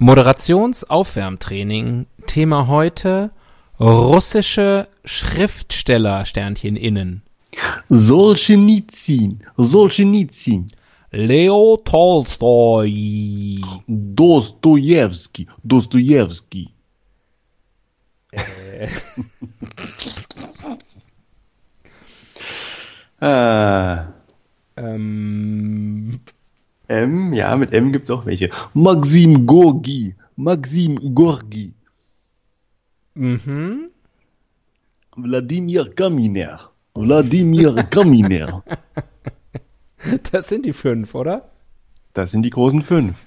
Moderationsaufwärmtraining. Thema heute russische Schriftsteller Sternchen innen. Solzhenitsyn, Solzhenitsyn, Leo Tolstoi. Dostojewski, Dostojewski. ah, Ähm, M, ja, mit M gibt's auch welche. Maxim Gorgi, Maxim Gorgi, mhm. Wladimir Kaminer, Wladimir Kaminer. Das sind die fünf, oder? Das sind die großen fünf.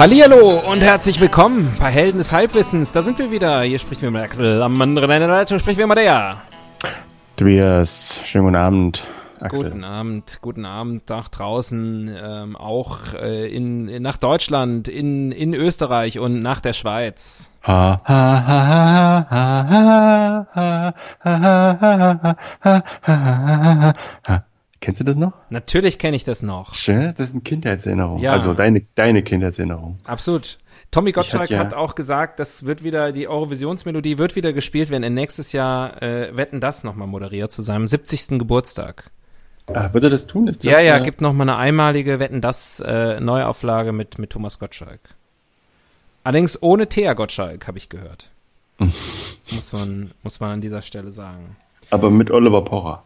Hallihallo und herzlich willkommen bei Helden des Halbwissens. Da sind wir wieder. Hier spricht wir mit Axel. Am anderen Ende der Leitung spricht wir mit der. Tobias, schönen guten Abend. Axel. Guten Abend, guten Abend nach draußen, ähm, auch äh, in, in, nach Deutschland, in, in Österreich und nach der Schweiz. Kennst du das noch? Natürlich kenne ich das noch. Schön, das ist eine Kindheitserinnerung. Ja. Also deine, deine Kindheitserinnerung. Absolut. Tommy Gottschalk ja hat auch gesagt, das wird wieder, die Eurovisionsmelodie wird wieder gespielt, wenn er nächstes Jahr äh, Wetten das nochmal moderiert zu seinem 70. Geburtstag. Ah, wird er das tun? Ist das ja, ja, eine... gibt nochmal eine einmalige Wetten das äh, Neuauflage mit, mit Thomas Gottschalk. Allerdings ohne Thea Gottschalk, habe ich gehört. muss, man, muss man an dieser Stelle sagen. Aber mit Oliver Pocher.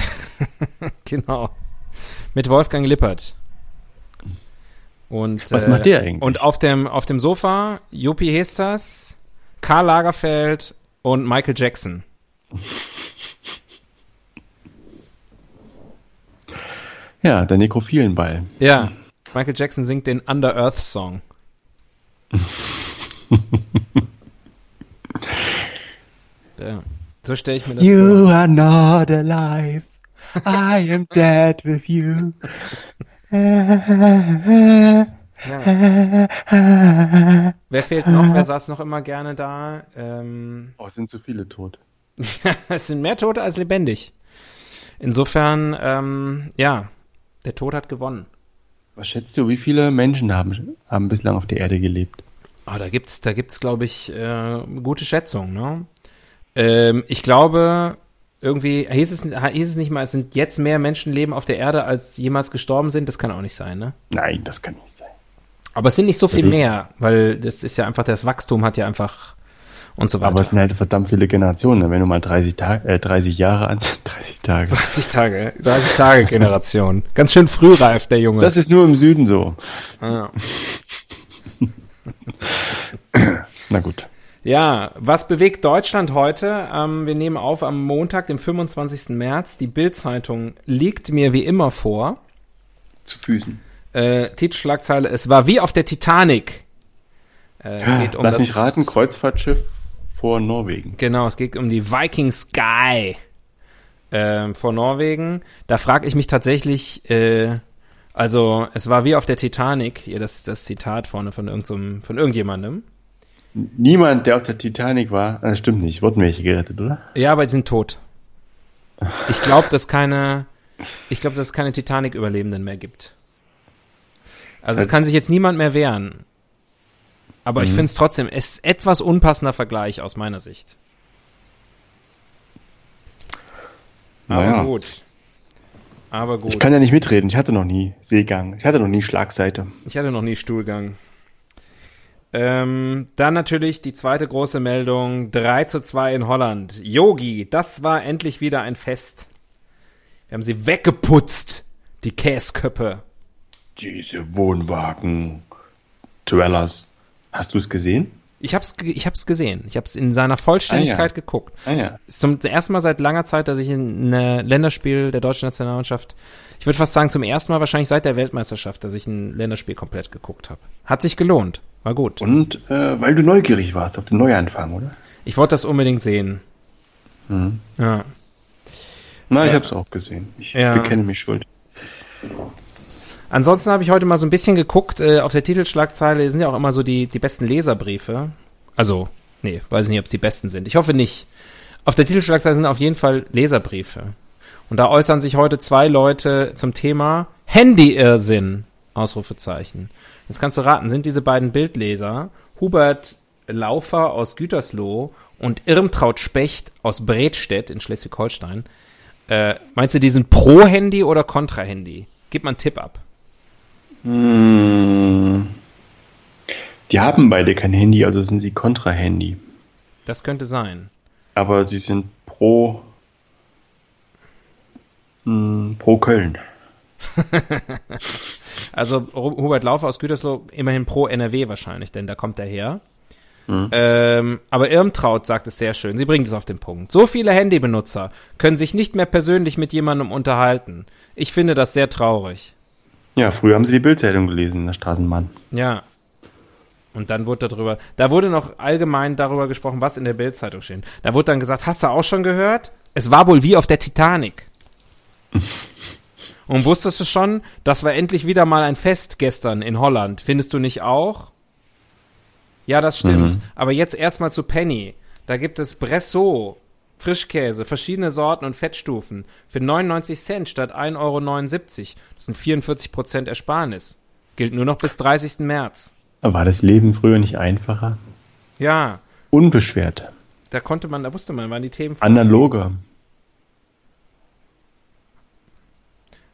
Genau. Mit Wolfgang Lippert. Und, Was äh, macht der eigentlich? Und auf dem, auf dem Sofa Juppie Hesters, Karl Lagerfeld und Michael Jackson. Ja, der Nekrophilenball. Ja, Michael Jackson singt den Under Earth Song. ja, so stelle ich mir das You vor. are not alive. I am dead with you. Ja. Wer fehlt noch? Wer saß noch immer gerne da? Ähm, Oh, es sind zu viele tot. es sind mehr Tote als lebendig. Insofern, ähm, ja, der Tod hat gewonnen. Was schätzt du, wie viele Menschen haben, haben bislang auf der Erde gelebt? Ah, da gibt's, da gibt's, glaube ich, äh, gute Schätzungen, ne? Ähm, ich glaube, irgendwie hieß es, hieß es nicht mal, es sind jetzt mehr Menschen leben auf der Erde, als jemals gestorben sind. Das kann auch nicht sein, ne? Nein, das kann nicht sein. Aber es sind nicht so viel Mhm. mehr, weil das ist ja einfach, das Wachstum hat ja einfach und so weiter. Aber es sind halt verdammt viele Generationen. ne? Wenn du mal 30, Tag, äh, 30 Jahre an 30 Tage. 30 Tage, 30 Tage Generation. Ganz schön frühreif, der Junge. Das ist nur im Süden so. ja. Na gut. Ja, was bewegt Deutschland heute? Ähm, wir nehmen auf am Montag, dem 25. März. Die Bild-Zeitung liegt mir wie immer vor. Zu Füßen. Äh, Titelschlagzeile, es war wie auf der Titanic. Äh, es geht um Lass das, mich raten, Kreuzfahrtschiff vor Norwegen. Genau, es geht um die Viking Sky ähm, vor Norwegen. Da frage ich mich tatsächlich, äh, also es war wie auf der Titanic, hier das, das Zitat vorne von, irgendeinem, von irgendjemandem. Niemand, der auf der Titanic war, äh, stimmt nicht, wurden welche gerettet, oder? Ja, aber die sind tot. Ich glaube, dass keine, ich glaube, dass es keine Titanic-Überlebenden mehr gibt. Also es Das- kann sich jetzt niemand mehr wehren. Aber ich finde es trotzdem, es etwas unpassender Vergleich aus meiner Sicht. Aber Naja. gut. Aber gut. Ich kann ja nicht mitreden, ich hatte noch nie Seegang, ich hatte noch nie Schlagseite. Ich hatte noch nie Stuhlgang. Ähm, dann natürlich die zweite große Meldung. 3 zu 2 in Holland. Yogi, das war endlich wieder ein Fest. Wir haben sie weggeputzt, Die Käsköppe. Diese Wohnwagen. Dwellers. Hast du es gesehen? Ich hab's, ich hab's gesehen. Ich hab's in seiner Vollständigkeit Ah, ja. geguckt. Ah ja. Ist zum ersten Mal seit langer Zeit, dass ich ein Länderspiel der deutschen Nationalmannschaft, ich würde fast sagen zum ersten Mal wahrscheinlich seit der Weltmeisterschaft, dass ich ein Länderspiel komplett geguckt habe. Hat sich gelohnt. War gut. Und äh, weil du neugierig warst auf den Neuanfang, oder? Ich wollte das unbedingt sehen. Mhm. Ja. Na, ich hab's auch gesehen. Ich Ja. bekenne mich schuld. Ansonsten habe ich heute mal so ein bisschen geguckt, äh, auf der Titelschlagzeile sind ja auch immer so die, die besten Leserbriefe. Also, nee, weiß nicht, ob es die besten sind. Ich hoffe nicht. Auf der Titelschlagzeile sind auf jeden Fall Leserbriefe. Und da äußern sich heute zwei Leute zum Thema Handy-Irrsinn. Ausrufezeichen. Jetzt kannst du raten, sind diese beiden Bildleser Hubert Laufer aus Gütersloh und Irmtraut Specht aus Bredstedt in Schleswig-Holstein. Äh, meinst du, die sind pro Handy oder kontra Handy? Gib mal einen Tipp ab. Hm. Die haben beide kein Handy, also sind sie Kontra-Handy. Das könnte sein. Aber sie sind pro, hm, pro Köln. Also Hubert Laufer aus Gütersloh immerhin pro NRW wahrscheinlich, denn da kommt er her. Mhm. Ähm, aber Irmtraut sagt es sehr schön. Sie bringt es auf den Punkt. So viele Handybenutzer können sich nicht mehr persönlich mit jemandem unterhalten. Ich finde das sehr traurig. Ja, früher haben sie die Bildzeitung gelesen in der Straßenbahn. Ja. Und dann wurde darüber, da wurde noch allgemein darüber gesprochen, was in der Bildzeitung steht. Da wurde dann gesagt, hast du auch schon gehört? Es war wohl wie auf der Titanic. Und wusstest du schon, das war endlich wieder mal ein Fest gestern in Holland. Findest du nicht auch? Ja, das stimmt. Mhm. Aber jetzt erstmal zu Penny. Da gibt es Bresso, Frischkäse, verschiedene Sorten und Fettstufen für 99 Cent statt 1,79 Euro. Das sind 44 Prozent Ersparnis. Gilt nur noch bis 30. März. War das Leben früher nicht einfacher? Ja, Unbeschwert. da konnte man, da wusste man, waren die Themen. Analoger.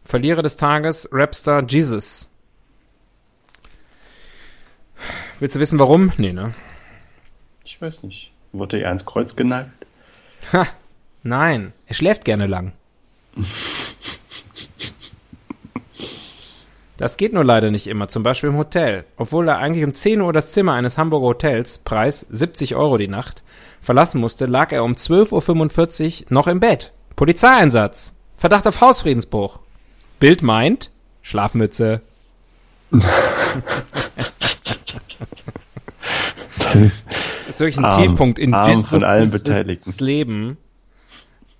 Verlierer des Tages, Rapstar Jesus. Willst du wissen, warum? Nee, ne? Ich weiß nicht. Wurde er ans Kreuz genagelt? Ha, nein, er schläft gerne lang. Das geht nur leider nicht immer, zum Beispiel im Hotel. Obwohl er eigentlich um 10 Uhr das Zimmer eines Hamburger Hotels, Preis 70 Euro die Nacht, verlassen musste, lag er um 12.45 Uhr noch im Bett. Polizeieinsatz. Verdacht auf Hausfriedensbruch. Bild meint, Schlafmütze. Das ist, ist wirklich ein Arm. Tiefpunkt in Arm von allen Beteiligten. Leben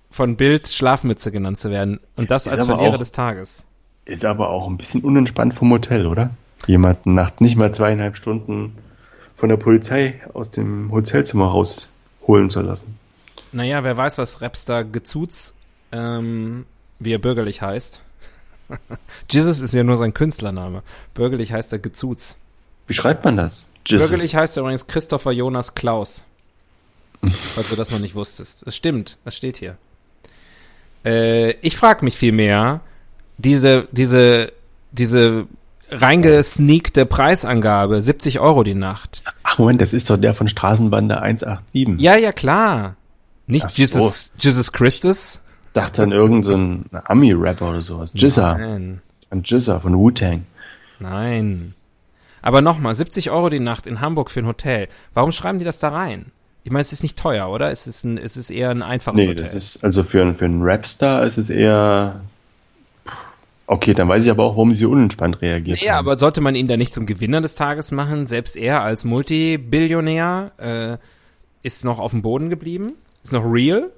von Bild Schlafmütze genannt zu werden und das Ist als Verlierer auch- des Tages. ist aber auch ein bisschen unentspannt vom Hotel, oder? Jemanden nach nicht mal zweieinhalb Stunden von der Polizei aus dem Hotelzimmer rausholen zu lassen. Naja, wer weiß, was Rapstar Gezuz, ähm, wie er bürgerlich heißt. Jesus ist ja nur sein Künstlername. Bürgerlich heißt er Gezuz. Wie schreibt man das? Jesus. Bürgerlich heißt er übrigens Christopher Jonas Klaus. Falls du das noch nicht wusstest. Das stimmt, das steht hier. Äh, ich frage mich vielmehr, diese, diese, diese reingesneakte Preisangabe, 70 Euro die Nacht. Ach Moment, das ist doch der von Straßenbande 187. Ja, ja, klar. Nicht Ach. Jesus, Jesus Christus. Ich dachte an irgendeinen Ami-Rapper oder sowas. Jizza. Nein. An Jizza von Wu-Tang. Nein. Aber nochmal, 70 Euro die Nacht in Hamburg für ein Hotel. Warum schreiben die das da rein? Ich meine, es ist nicht teuer, oder? Es ist, ein, es ist eher ein einfaches Nee, Hotel. das ist, also für, einen- für einen Rapstar ist es eher. Okay, dann weiß ich aber auch, warum sie unentspannt reagiert Ja, haben. aber sollte man ihn da nicht zum Gewinner des Tages machen? Selbst er als Multibillionär äh, ist noch auf dem Boden geblieben, ist noch real.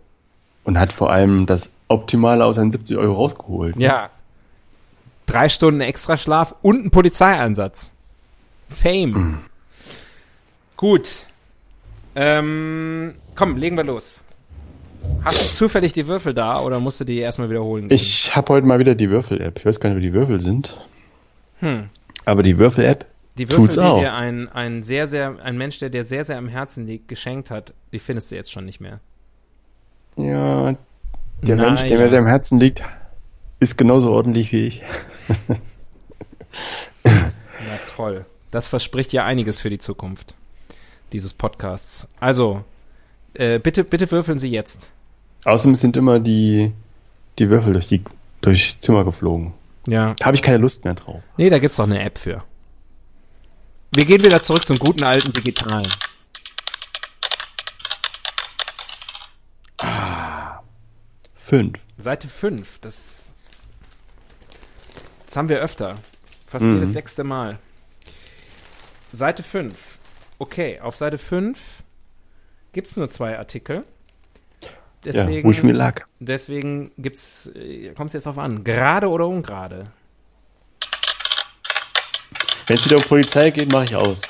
Und hat vor allem das Optimale aus seinen 70 Euro rausgeholt. Ja. Drei Stunden extra Schlaf und ein Polizeieinsatz. Fame. Gut. Ähm, komm, legen wir los. Hast du zufällig die Würfel da oder musst du die erstmal wiederholen? gehen? Ich habe heute mal wieder die Würfel-App. Ich weiß gar nicht, wie die Würfel sind. Hm. Aber die Würfel-App Die Würfel, tut's die auch. dir ein, ein sehr, sehr, ein Mensch, der dir sehr, sehr am Herzen liegt, geschenkt hat, die findest du jetzt schon nicht mehr. Ja, der Na Mensch, der ja. mir sehr am Herzen liegt, ist genauso ordentlich wie ich. Na toll. Das verspricht ja einiges für die Zukunft dieses Podcasts. Also, äh, bitte, bitte würfeln Sie jetzt. Außerdem sind immer die, die Würfel durch die durchs Zimmer geflogen. Ja. Da habe ich keine Lust mehr drauf. Nee, da gibt's doch eine App für. Wir gehen wieder zurück zum guten alten Digitalen. Fünf. Seite 5, das, das haben wir öfter. Fast Mhm. jedes sechste Mal. Seite 5. Okay, auf Seite 5 gibt's nur zwei Artikel. Ja, wo ich mir lag. deswegen gibt's, äh, kommt's jetzt drauf an, gerade oder ungerade? Wenn es wieder um Polizei geht, mache ich aus.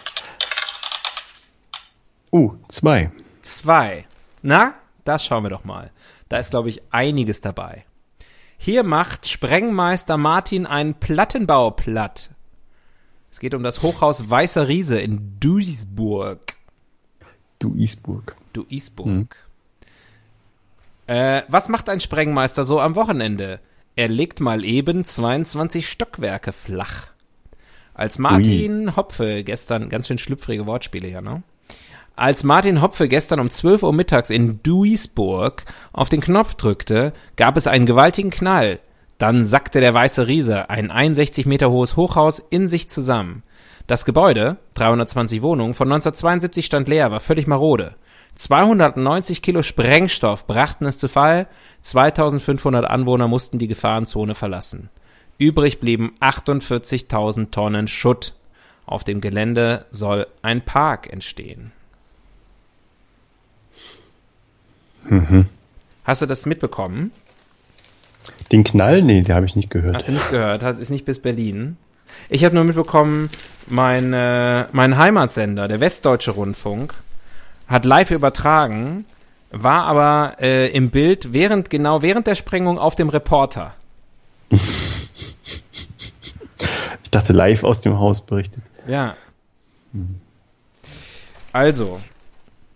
Uh, zwei. Zwei. Na, das schauen wir doch mal. Da ist, glaube ich, einiges dabei. Hier macht Sprengmeister Martin einen Plattenbau platt. Es geht um das Hochhaus Weißer Riese in Duisburg. Duisburg. Duisburg. Äh, was macht ein Sprengmeister so am Wochenende? Er legt mal eben 22 Stockwerke flach. Als Martin Hopfe gestern, ganz schön schlüpfrige Wortspiele hier, ne? Als Martin Hopfe gestern um 12 Uhr mittags in Duisburg auf den Knopf drückte, gab es einen gewaltigen Knall. Dann sackte der Weiße Riese, ein 61 Meter hohes Hochhaus, in sich zusammen. Das Gebäude, 320 Wohnungen, von 1972 stand leer, war völlig marode. 290 Kilo Sprengstoff brachten es zu Fall, 2500 Anwohner mussten die Gefahrenzone verlassen. Übrig blieben 48.000 Tonnen Schutt. Auf dem Gelände soll ein Park entstehen. Hast du das mitbekommen? Den Knall? Nee, den habe ich nicht gehört. Hast du nicht gehört? Hat, ist nicht bis Berlin. Ich habe nur mitbekommen, mein, äh, mein Heimatsender, der Westdeutsche Rundfunk, hat live übertragen, war aber äh, im Bild während genau während der Sprengung auf dem Reporter. Ich dachte live aus dem Haus berichtet. Ja. Also,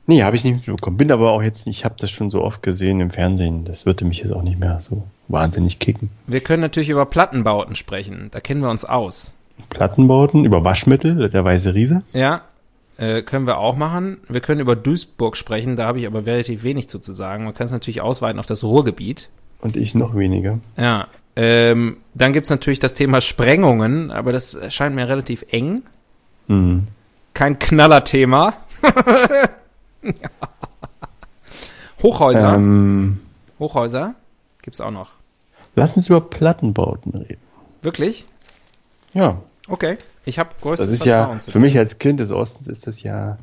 Nee, habe ich nicht mitbekommen. Bin aber auch jetzt ich habe das schon so oft gesehen im Fernsehen. Das würde mich jetzt auch nicht mehr so wahnsinnig kicken. wir können natürlich über Plattenbauten sprechen. Da kennen wir uns aus. Plattenbauten über Waschmittel, der weiße Riese. Ja, äh, können wir auch machen. Wir können über Duisburg sprechen, da habe ich aber relativ wenig zu, zu sagen. Man kann es natürlich ausweiten auf das Ruhrgebiet. Und ich noch weniger. Ja, ähm, dann gibt's natürlich das Thema Sprengungen, aber das scheint mir relativ eng. Mhm. Kein Knallerthema. Hochhäuser. Ähm, Hochhäuser gibt's auch noch. lass uns über Plattenbauten reden. Wirklich? Ja, Okay. Ich habe größtes das ist ja, Vertrauen zu für mich als Kind des Ostens ist das ja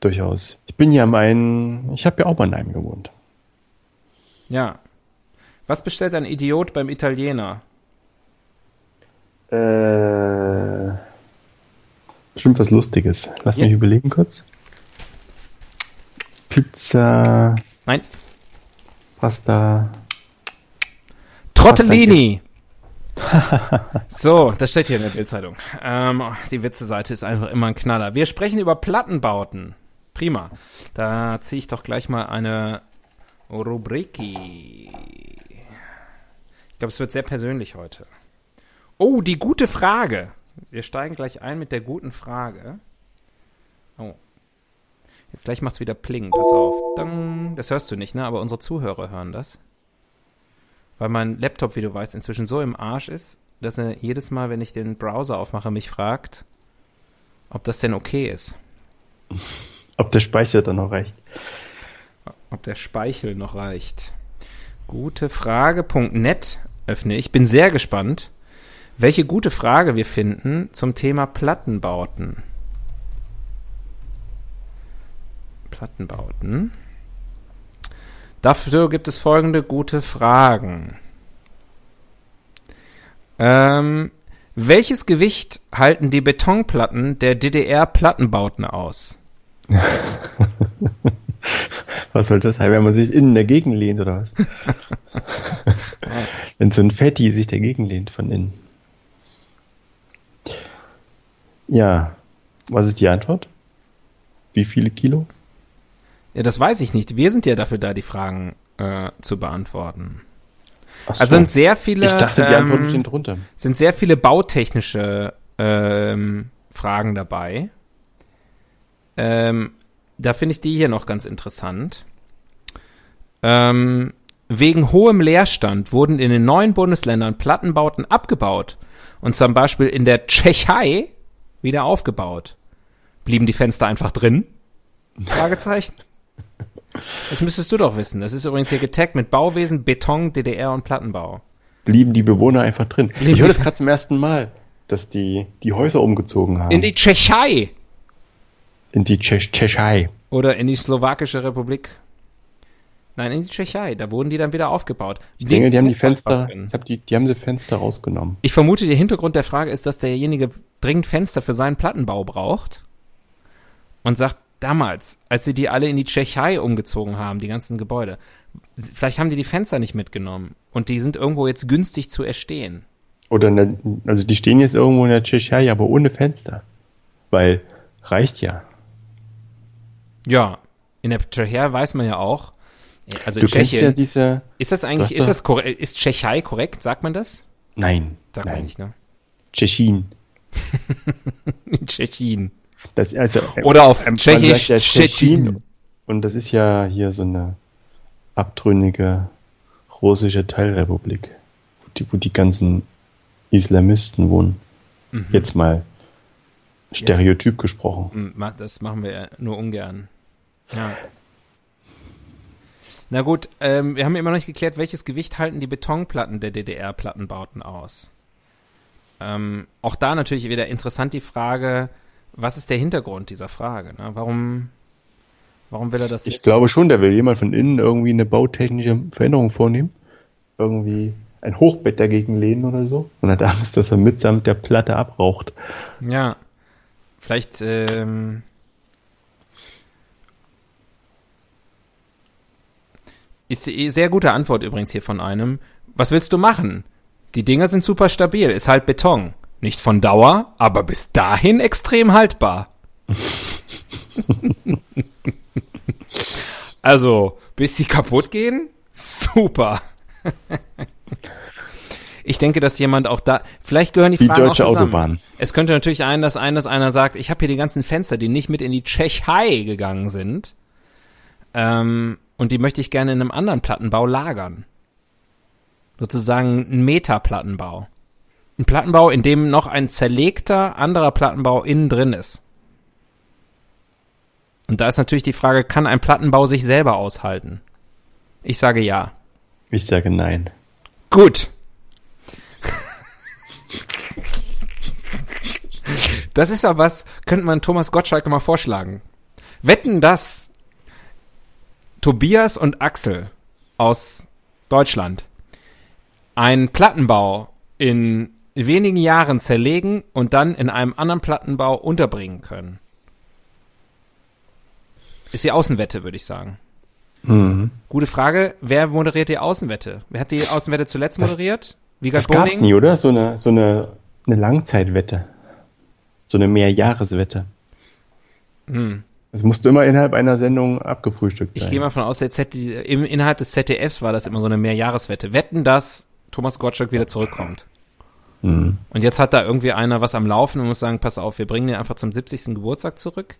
durchaus. Ich bin ja mein, ich habe ja auch mal in einem gewohnt. Ja. Was bestellt ein Idiot beim Italiener? Äh, bestimmt was Lustiges. Lass Ja. mich überlegen kurz. Pizza, Nein. Pasta. Trottellini. so, das steht hier in der Bildzeitung. Ähm, die Witze-Seite ist einfach immer ein Knaller. Wir sprechen über Plattenbauten. Prima. Da ziehe ich doch gleich mal eine Rubriki. Ich glaube, es wird sehr persönlich heute. Oh, die gute Frage. Wir steigen gleich ein mit der guten Frage. Jetzt gleich macht's wieder Pling. Pass auf. Dang. Das hörst du nicht, ne? Aber unsere Zuhörer hören das weil mein Laptop, wie du weißt, inzwischen so im Arsch ist, dass er jedes Mal, wenn ich den Browser aufmache, mich fragt, ob das denn okay ist. Ob der Speicher dann noch reicht. Ob der Speichel noch reicht. Gute Frage.net öffne ich. Bin sehr gespannt, welche gute Frage wir finden zum Thema Plattenbauten. Plattenbauten. Dafür gibt es folgende gute Fragen. Ähm, welches Gewicht halten die Betonplatten der DDR-Plattenbauten aus? Was soll das sein, wenn man sich innen dagegen lehnt oder was? wenn so ein Fetti sich dagegen lehnt von innen. Ja, was ist die Antwort? Wie viele Kilo? Ja, das weiß ich nicht. Wir sind ja dafür da, die Fragen äh, zu beantworten. So. Also sind sehr viele, ich dachte, die Antworten ähm, stehen drunter. sind sehr viele bautechnische ähm, Fragen dabei. Ähm, da finde ich die hier noch ganz interessant. Ähm, Wegen hohem Leerstand wurden in den neuen Bundesländern Plattenbauten abgebaut und zum Beispiel in der Tschechei wieder aufgebaut. Blieben die Fenster einfach drin? Fragezeichen. Das müsstest du doch wissen. Das ist übrigens hier getaggt mit Bauwesen, Beton, DDR und Plattenbau. Blieben die Bewohner einfach drin. Blieben ich höre die- das gerade zum ersten Mal, dass die die Häuser umgezogen haben. In die Tschechei in die Tschech Tschechei. oder in die Slowakische Republik. Nein, in die Tschechei. Da wurden die dann wieder aufgebaut. Ich denke, die haben die Fenster ich hab die, die haben sie Fenster rausgenommen. Ich vermute, der Hintergrund der Frage ist, dass derjenige dringend Fenster für seinen Plattenbau braucht und sagt, damals, als sie die alle in die Tschechei umgezogen haben, die ganzen Gebäude, vielleicht haben die die Fenster nicht mitgenommen und die sind irgendwo jetzt günstig zu erstehen. Oder in der, also die stehen jetzt irgendwo in der Tschechei, aber ohne Fenster. Weil reicht ja. Ja, in der Tschechei weiß man ja auch, also Du kennst ja Tschechien, diese. ist das eigentlich, ist das korrekt, ist Tschechei korrekt, sagt man das? Nein. Sagt man nein. nicht, ne? Tschechien. In Tschechien. Das, also, Oder auf ähm, Tschechisch ja Tschechien. Und das ist ja hier so eine abtrünnige russische Teilrepublik, wo die, wo die ganzen Islamisten wohnen. Mhm. Jetzt mal stereotyp gesprochen. Hm, Das machen wir ja nur ungern. Ja. Na gut, ähm, wir haben immer noch nicht geklärt, welches Gewicht halten die Betonplatten der DDR-Plattenbauten aus. Ähm, auch da natürlich wieder interessant die Frage, was ist der Hintergrund dieser Frage? Ne? Warum, warum will er das Ich wissen? glaube schon, da will jemand von innen irgendwie eine bautechnische Veränderung vornehmen. Irgendwie ein Hochbett dagegen lehnen oder so. Und hat Angst, dass er mitsamt der Platte abraucht. Ja, vielleicht, ähm, ist die sehr gute Antwort übrigens hier von einem. Was willst du machen? Die Dinger sind super stabil, ist halt Beton. Nicht von Dauer, aber bis dahin extrem haltbar. also, bis sie kaputt gehen? Super. Ich denke, dass jemand auch da, vielleicht gehören die Die Fragen deutsche auch zusammen. Autobahn. Es könnte natürlich ein, dass ein, dass einer sagt, ich habe hier die ganzen Fenster, die nicht mit in die Tschechei gegangen sind, ähm, und die möchte ich gerne in einem anderen Plattenbau lagern. Sozusagen ein Metaplattenbau. Ein Plattenbau, in dem noch ein zerlegter anderer Plattenbau innen drin ist. Und da ist natürlich die Frage, kann ein Plattenbau sich selber aushalten? Ich sage ja. Ich sage nein. Gut. Das ist ja was, könnte man Thomas Gottschalk mal vorschlagen. Wetten, dass Tobias und Axel aus Deutschland einen Plattenbau in wenigen Jahren zerlegen und dann in einem anderen Plattenbau unterbringen können. Ist die Außenwette, würde ich sagen. Mhm. Gute Frage. Wer moderiert die Außenwette? Wer hat die Außenwette zuletzt moderiert? Wiegald Das gab's Boning? nie, oder? So eine, so eine, eine Langzeitwette. So eine Mehrjahreswette. Hm. Das musste immer innerhalb einer Sendung abgefrühstückt Ich sein. gehe mal von aus, der Z im, innerhalb des ZDFs war das immer so eine Mehrjahreswette. Wetten, dass Thomas Gottschalk wieder zurückkommt. Mhm. Und jetzt hat da irgendwie einer was am Laufen und muss sagen, pass auf, wir bringen den einfach zum 70. Geburtstag zurück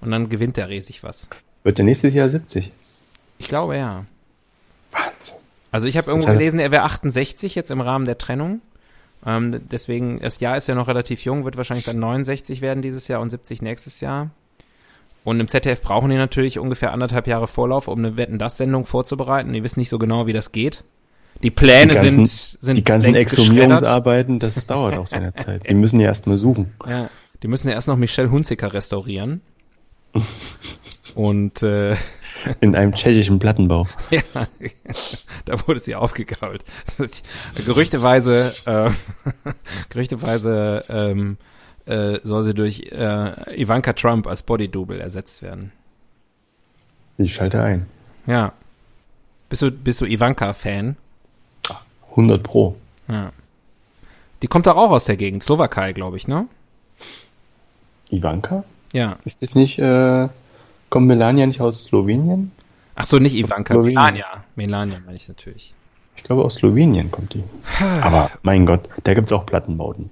und dann gewinnt der riesig was. Wird der nächstes Jahr 70? Ich glaube ja. Wahnsinn. Also ich habe irgendwo gelesen, er wäre 68 jetzt im Rahmen der Trennung. Ähm, deswegen, das Jahr ist ja noch relativ jung, wird wahrscheinlich dann 69 werden dieses Jahr und 70 nächstes Jahr. Und im ZDF brauchen die natürlich ungefähr anderthalb Jahre Vorlauf, um eine Wetten-Das-Sendung vorzubereiten. Die wissen nicht so genau, wie das geht. Die Pläne Die ganzen- sind, sind Die ganzen. Exhumierungsarbeiten, das dauert auch seine Zeit. Die müssen ja erstmal suchen. Ja, die müssen ja erst noch Michelle Hunziker restaurieren. Und äh, In einem tschechischen Plattenbau. Ja, da wurde sie aufgegault. Gerüchteweise, äh, gerüchteweise ähm, äh, soll sie durch äh, Ivanka Trump als Bodydouble ersetzt werden. Ich schalte ein. Ja. Bist du, bist du Ivanka-Fan? 100 Pro. Ja. Die kommt doch auch aus der Gegend, Slowakei, glaube ich, ne? Ivanka? Ja. Ist das nicht, äh, kommt Melania nicht aus Slowenien? Ach so, nicht Ivanka. Melania. Melania meine ich natürlich. Ich glaube, aus Slowenien kommt die. Aber mein Gott, da gibt's auch Plattenbauten.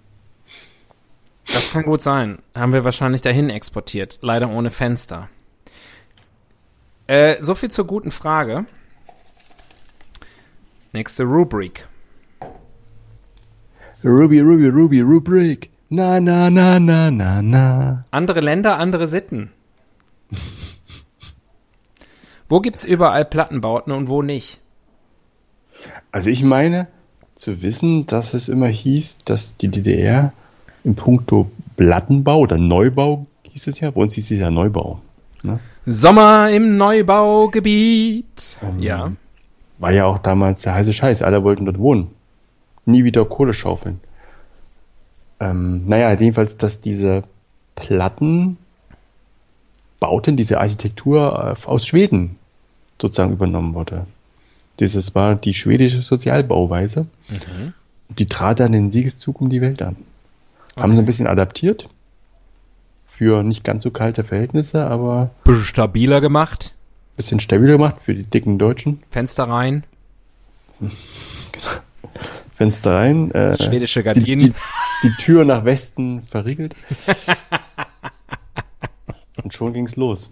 Das kann gut sein. Haben wir wahrscheinlich dahin exportiert. Leider ohne Fenster. Äh, so viel zur guten Frage. Nächste Rubrik. Ruby, Ruby, Ruby, Rubrik. Na, na, na, na, na, na. Andere Länder, andere Sitten. wo gibt's überall Plattenbauten und wo nicht? Also ich meine zu wissen, dass es immer hieß, dass die DDR im Punkto Plattenbau oder Neubau hieß es ja, bei uns hieß es ja Neubau. Ne? Sommer im Neubaugebiet. ja. War ja auch damals der heiße Scheiß. Alle wollten dort wohnen. Nie wieder Kohle schaufeln. Ähm, naja, jedenfalls, dass diese Plattenbauten, diese Architektur äh, aus Schweden sozusagen übernommen wurde. Dieses war die schwedische Sozialbauweise. Die trat dann den Siegeszug um die Welt an. Haben sie ein bisschen adaptiert. Für nicht ganz so kalte Verhältnisse, aber Bisschen stabiler gemacht. bisschen stabiler gemacht für die dicken Deutschen. Fenster rein. Fenster rein. Äh, Schwedische die, Gardinen. die, die Tür nach Westen verriegelt. Und schon ging's los.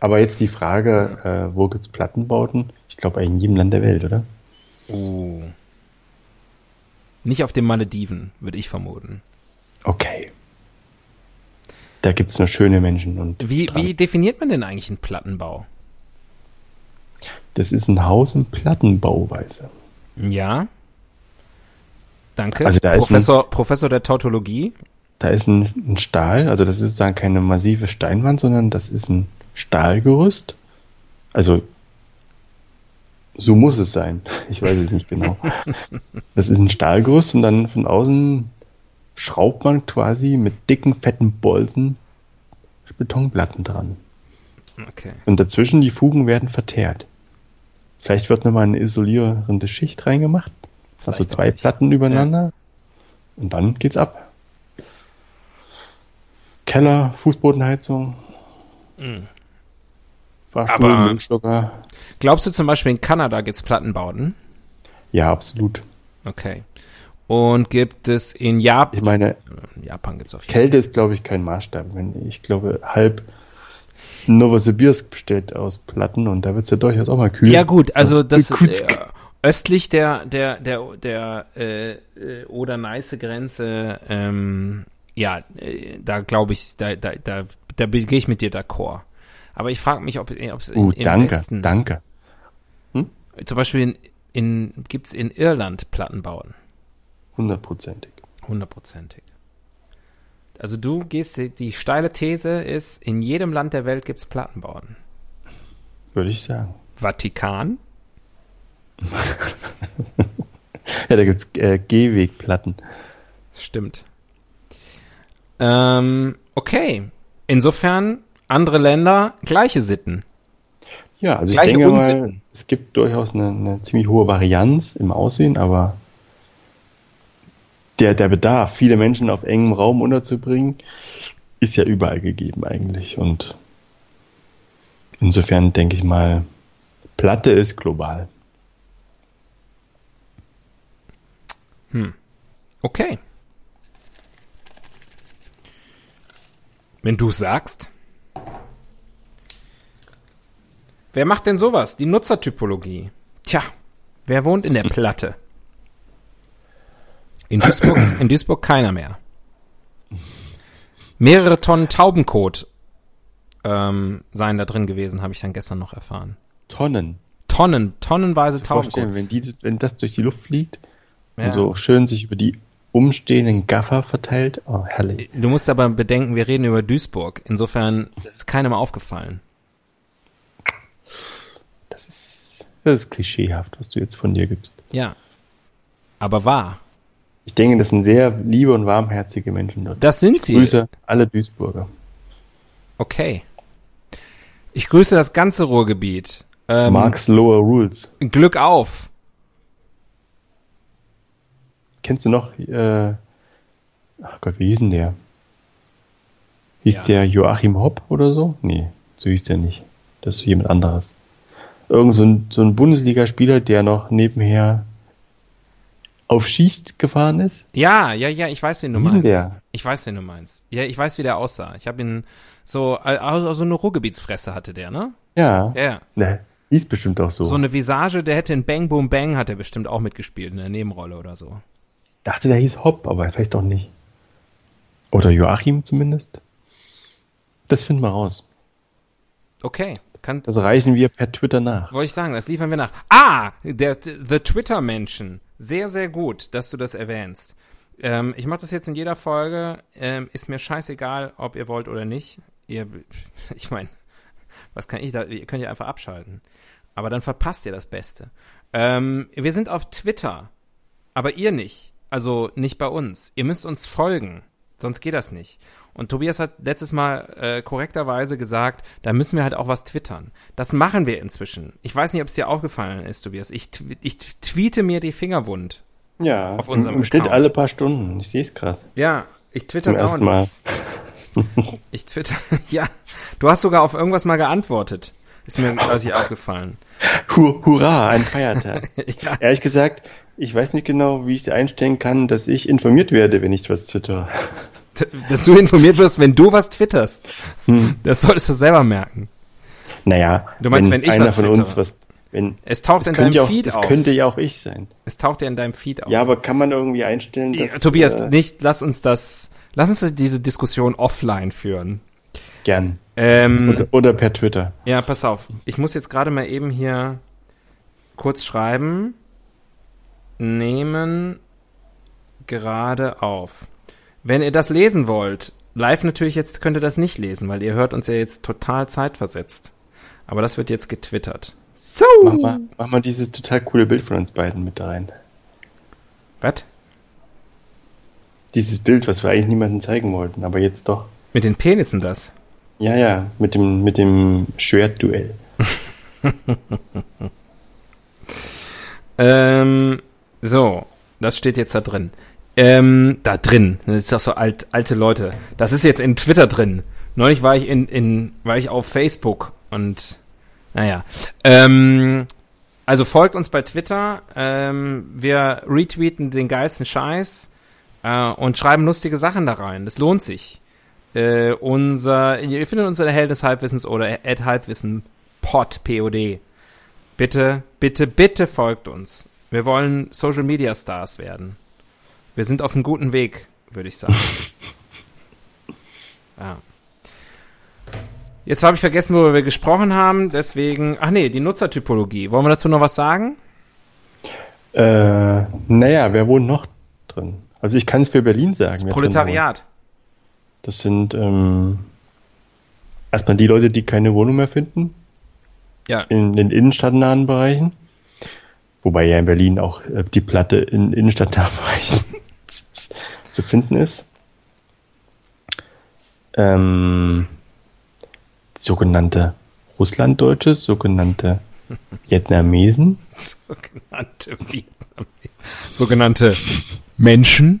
Aber jetzt die Frage, äh, wo gibt's Plattenbauten? Ich glaube in jedem Land der Welt, oder? Oh. Nicht auf den Malediven, würde ich vermuten. Okay. Da gibt's nur schöne Menschen und Wie, Strand. wie definiert man denn eigentlich einen Plattenbau? das ist ein Haus in Plattenbauweise. Ja. Danke. Also da ist Professor, Professor der Tautologie. Da ist ein, ein Stahl, also das ist dann keine massive Steinwand, sondern das ist ein Stahlgerüst. Also so muss es sein. Ich weiß es nicht genau. Das ist ein Stahlgerüst und dann von außen schraubt man quasi mit dicken, fetten Bolzen Betonplatten dran. Okay. Und dazwischen die Fugen werden verteert. Vielleicht wird nochmal eine isolierende Schicht reingemacht. Also Vielleicht auch zwei. Platten übereinander. Und dann geht's ab. Keller, Fußbodenheizung. Fahrstuhl, Aber-. Glaubst du zum Beispiel in Kanada gibt's Plattenbauten? Ja, absolut. Okay. Und gibt es in Japan, Ich meine, in Japan gibt's auf jeden Kälte ist, glaube ich, kein Maßstab. Ich glaube, halb Novosibirsk besteht aus Platten und da wird's ja durchaus auch mal kühl. Ja gut, also das äh, östlich der der der der äh, äh, Oder-Neiße-Grenze, ähm, ja, äh, da glaube ich, da da da da gehe ich mit dir d'accord. Aber ich frage mich, ob es in, Uh, im danke, Westen, danke. zum Beispiel in, in gibt's in Irland Plattenbauten, Hundertprozentig. hundertprozentig. Also du gehst die, die steile These ist, in jedem Land der Welt gibt's Plattenbauten. Würde ich sagen. Vatikan? Ja, da gibt's äh, Gehwegplatten. Stimmt. Ähm, okay. Insofern andere Länder, gleiche Sitten. Ja, also ich Gleiche denke mal, Unsitten. es gibt durchaus eine, eine ziemlich hohe Varianz im Aussehen, aber der, der Bedarf, viele Menschen auf engem Raum unterzubringen, ist ja überall gegeben eigentlich. Und insofern denke ich mal, Platte ist global. Okay. Wenn du sagst. Wer macht denn sowas? Die Nutzertypologie. Tja, wer wohnt in der Platte? In Duisburg, in Duisburg keiner mehr. Mehrere Tonnen Taubenkot ähm, seien da drin gewesen, habe ich dann gestern noch erfahren. Tonnen. Tonnen, tonnenweise Taubenkot. wenn, die, wenn das durch die Luft fliegt Ja. und so schön sich über die umstehenden Gaffer verteilt. Oh, herrlich. Du musst aber bedenken, wir reden über Duisburg. Insofern das ist keinem aufgefallen. Das ist, das ist klischeehaft, was du jetzt von dir gibst. Ja. Aber wahr. Ich denke, das sind sehr liebe und warmherzige Menschen dort. Das sind sie. Grüße alle Duisburger. Okay. Ich grüße das ganze Ruhrgebiet. Ähm, Marx Lower Rules. Glück auf. Kennst du noch, äh, ach Gott, wie hieß denn der? Hieß Ja. der Joachim Hopp oder so? Nee, so hieß der nicht. Das ist jemand anderes. Irgend so ein, so ein Bundesligaspieler, der noch nebenher auf Schießt gefahren ist. Ja, ja, ja, ich weiß, wen du ist meinst. der? Ich weiß, wen du meinst. Ja, ich weiß, wie der aussah. Ich habe ihn so, also so eine Ruhrgebietsfresse hatte der, ne? Ja. Ja. Ne, Hieß bestimmt auch so. So eine Visage, der hätte in Bang Boom Bang, hat er bestimmt auch mitgespielt, in der Nebenrolle oder so. Dachte, der hieß Hopp, aber vielleicht doch nicht. Oder Joachim zumindest. Das finden wir raus. Okay. Kann, Das reichen wir per Twitter nach. wollte ich sagen, das liefern wir nach. Ah, der, The Twitter Menschen. Sehr, sehr gut, dass du das erwähnst. Ähm, ich mache das jetzt in jeder Folge. Ähm, ist mir scheißegal, ob ihr wollt oder nicht. Ihr, ich meine, was kann ich da? Ihr könnt ja einfach abschalten. Aber dann verpasst ihr das Beste. Ähm, wir sind auf Twitter, aber ihr nicht. Also nicht bei uns. Ihr müsst uns folgen, sonst geht das nicht. Und Tobias hat letztes Mal äh, korrekterweise gesagt, da müssen wir halt auch was twittern. Das machen wir inzwischen. Ich weiß nicht, ob es dir aufgefallen ist, Tobias. Ich, ich tweete mir die Finger wund. Ja, Auf unserem im Schnitt alle paar Stunden. Ich sehe es gerade. Ja, ich twitter Mal. was. Ich twitter, ja. Du hast sogar auf irgendwas mal geantwortet. Ist mir quasi aufgefallen. Hu Hurra, ein Feiertag. Ja. Ehrlich gesagt, ich weiß nicht genau, wie ich es einstellen kann, dass ich informiert werde, wenn ich was twitter. Dass du informiert wirst, wenn du was twitterst. Das solltest du selber merken. Naja, Du meinst, wenn ich einer was von twittere? uns was, wenn, Es taucht in könnte deinem ja auch, Feed das auf. könnte ja auch ich sein. Es taucht ja in deinem Feed auf. Ja, aber kann man irgendwie einstellen, dass, Ja, Tobias, äh, nicht, lass uns das, lass uns diese Diskussion offline führen. gern. Ähm, Oder, oder per Twitter. Ja, pass auf. Ich muss jetzt gerade mal eben hier kurz schreiben. Nehmen gerade auf. Wenn ihr das lesen wollt, live natürlich jetzt könnt ihr das nicht lesen, weil ihr hört uns ja jetzt total zeitversetzt. Aber das wird jetzt getwittert. So. Mach mal, mach mal dieses total coole Bild von uns beiden mit rein. Was? Dieses Bild, was wir eigentlich niemandem zeigen wollten, aber jetzt doch. Mit den Penissen das? Ja, ja, mit dem, mit dem Schwertduell. Ähm, so, das steht jetzt da drin. Ähm, da drin. Das ist doch so alt, alte Leute. Das ist jetzt in Twitter drin. Neulich war ich in, in, war ich auf Facebook und naja. Ähm, also folgt uns bei Twitter. Ähm, wir retweeten den geilsten Scheiß äh, und schreiben lustige Sachen da rein. Das lohnt sich. Äh, unser, ihr findet uns unter Held des Halbwissens oder at Halbwissen pod, P-O-D. Bitte, bitte, bitte folgt uns. Wir wollen Social Media Stars werden. Wir sind auf einem guten Weg, würde ich sagen. ja. Jetzt habe ich vergessen, worüber wir gesprochen haben, deswegen, ach nee, die Nutzertypologie. Wollen wir dazu noch was sagen? Äh, naja, wer wohnt noch drin? Also ich kann es für Berlin sagen. Das. Proletariat. Das sind ähm, erstmal die Leute, die keine Wohnung mehr finden, Ja, in den innenstadtnahen Bereichen. Wobei ja in Berlin auch äh, die Platte in innenstadtnahen Bereichen zu finden ist. Ähm, sogenannte Russlanddeutsche, sogenannte Vietnamesen, sogenannte Vietnamesen. Sogenannte Menschen.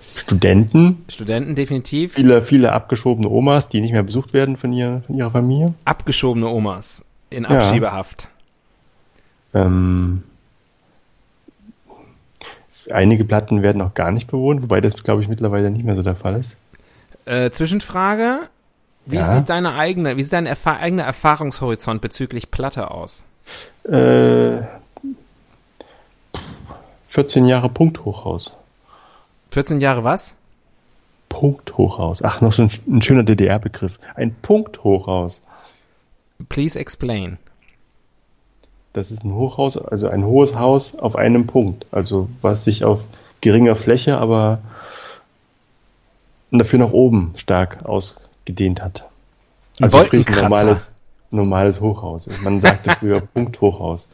Studenten, Studenten definitiv. viele, viele abgeschobene Omas, die nicht mehr besucht werden von, ihr, von ihrer Familie. Abgeschobene Omas in Abschiebehaft. Ähm, einige Platten werden auch gar nicht bewohnt, wobei das, glaube ich, mittlerweile nicht mehr so der Fall ist. Äh, Zwischenfrage. Wie Ja? sieht deine eigene, wie sieht dein erfa eigener Erfahrungshorizont bezüglich Platte aus? Äh, 14 Jahre Punkthochhaus. 14 Jahre was? Punkthochhaus. Ach, noch so ein, ein schöner DDR-Begriff. Ein Punkthochhaus. Please explain. Das ist ein Hochhaus, also ein hohes Haus auf einem Punkt. Also was sich auf geringer Fläche, aber dafür nach oben stark ausgedehnt hat. Also sprich ein normales, normales Hochhaus. Man sagte früher Punkthochhaus.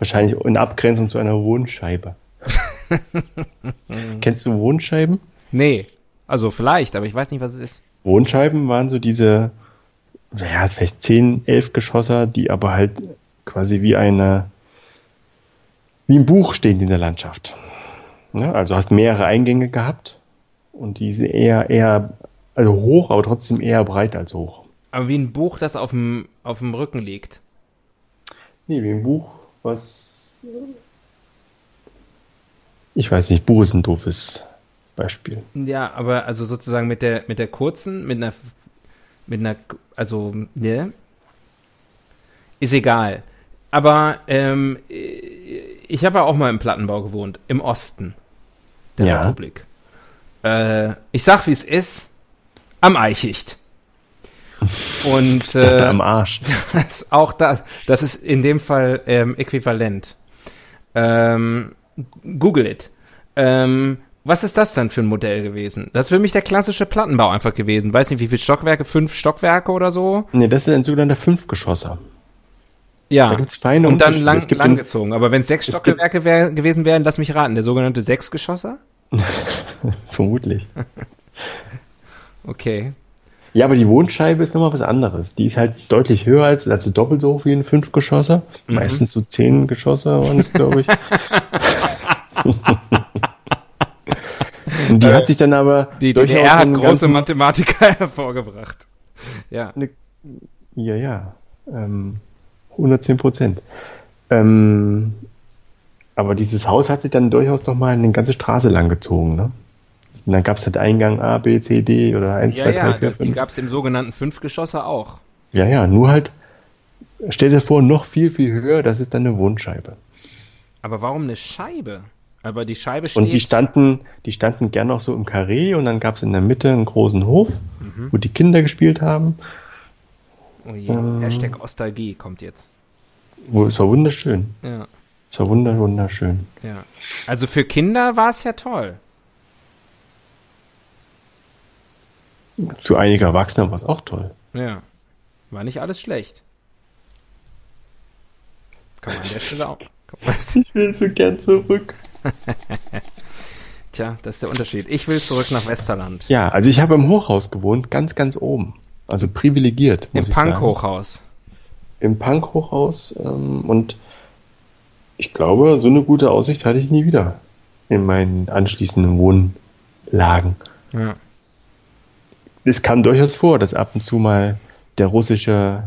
Wahrscheinlich in Abgrenzung zu einer Wohnscheibe. Kennst du Wohnscheiben? Nee. Also vielleicht, aber ich weiß nicht, was es ist. Wohnscheiben waren so diese, ja, vielleicht 10, 11 Geschosser, die aber halt quasi wie eine, wie ein Buch stehen in der Landschaft. Ja, also hast mehrere Eingänge gehabt und die sind eher, eher, also hoch, aber trotzdem eher breit als hoch. Aber wie ein Buch, das auf dem, auf dem Rücken liegt. Nee, wie ein Buch, was, ich weiß nicht, Buch ist ein doofes Beispiel. Ja, aber also sozusagen mit der, mit der kurzen, mit einer, mit einer, also, ne? Ist egal. Aber ähm, ich habe ja auch mal im Plattenbau gewohnt, im Osten der Ja. Republik. Äh, ich sag, wie es ist, am Eichicht. Und äh, am Arsch. das, auch das, das ist in dem Fall ähm, äquivalent. Ähm, Google it. Ähm, was ist das dann für ein Modell gewesen? Das ist für mich der klassische Plattenbau einfach gewesen. Weiß nicht, wie viele Stockwerke? Fünf Stockwerke oder so? Nee, das ist ein sogenannter Fünfgeschosser. Ja. Da gibt's feine Und dann lang, langgezogen. Aber wenn es sechs Stockwerke wär, gewesen wären, lass mich raten, der sogenannte Sechsgeschosser? Vermutlich. Okay. Ja, aber die Wohnscheibe ist nochmal was anderes. Die ist halt deutlich höher als, also doppelt so hoch wie ein Fünfgeschosser. Mhm. Meistens so zehn Geschosser waren es, glaube ich. Und die hat sich dann aber Die DDR hat große Mathematiker hervorgebracht. Ja. Eine, ja, ja. Ähm, 110 Prozent. Ähm, aber dieses Haus hat sich dann durchaus nochmal eine ganze Straße lang gezogen. Ne? Und dann gab es halt Eingang A, B, C, D oder 1, Ja, 2, ja, 3, 4, die 5. gab es im sogenannten Fünfgeschosser auch. Ja, ja, nur halt, stell dir vor, noch viel, viel höher, das ist dann eine Wohnscheibe. Aber warum eine Scheibe? Aber die Scheibe steht. Und die standen, die standen gern auch so im Karree und dann gab es in der Mitte einen großen Hof, Mhm. wo die Kinder gespielt haben. Oh je, Hashtag Ostalgie kommt jetzt. Wo, es war wunderschön. Ja, Es war wunder, wunderschön. ja. Also für Kinder war es ja toll. Für einige Erwachsene war es auch toll. Ja. War nicht alles schlecht. Kann man an der Stelle auch. Ich will so gern zurück. Tja, das ist der Unterschied. Ich will zurück nach Westerland. Ja, also ich habe im Hochhaus gewohnt, ganz, ganz oben. Also privilegiert. muss Im. Punk-Hochhaus. Im Punk-Hochhaus. Ähm, und ich glaube, so eine gute Aussicht hatte ich nie wieder in meinen anschließenden Wohnlagen. Ja. Es kam durchaus vor, dass ab und zu mal der russische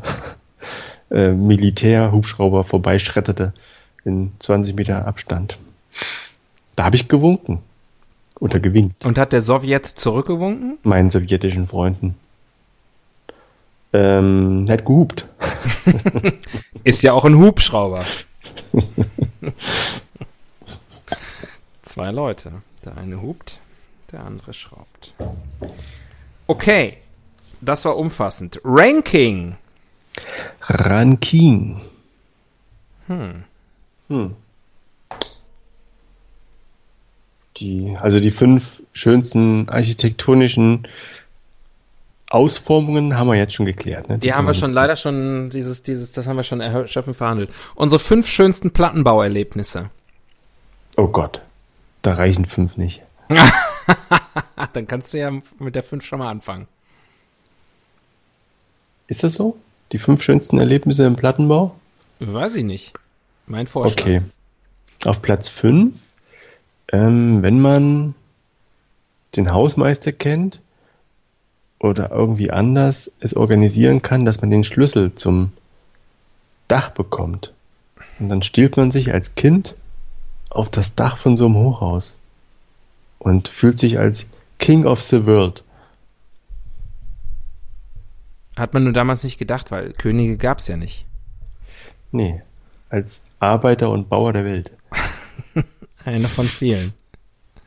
äh, Militärhubschrauber vorbeischrettete in 20 Meter Abstand. Da habe ich gewunken. Oder gewinkt. Und hat der Sowjet zurückgewunken? meinen sowjetischen Freunden. Ähm, hat gehupt. Ist ja auch ein Hubschrauber. Zwei Leute. Der eine hupt, der andere schraubt. Okay. Das war umfassend. Ranking. Ranking. Hm. Die, also die fünf schönsten architektonischen Ausformungen haben wir jetzt schon geklärt. Ne? Die haben wir schon leider schon, dieses, dieses, das haben wir schon erschöpfend verhandelt. Unsere fünf schönsten Plattenbauerlebnisse. Oh Gott, da reichen fünf nicht. Dann kannst du ja mit der fünf schon mal anfangen. Ist das so? Die fünf schönsten Erlebnisse im Plattenbau? Weiß ich nicht. Mein Vorschlag. Okay. Auf Platz 5, ähm, wenn man den Hausmeister kennt oder irgendwie anders es organisieren kann, dass man den Schlüssel zum Dach bekommt. Und dann stiehlt man sich als Kind auf das Dach von so einem Hochhaus und fühlt sich als King of the World. Hat man nur damals nicht gedacht, weil Könige gab's ja nicht. Nee, als Arbeiter und Bauer der Welt. Einer von vielen.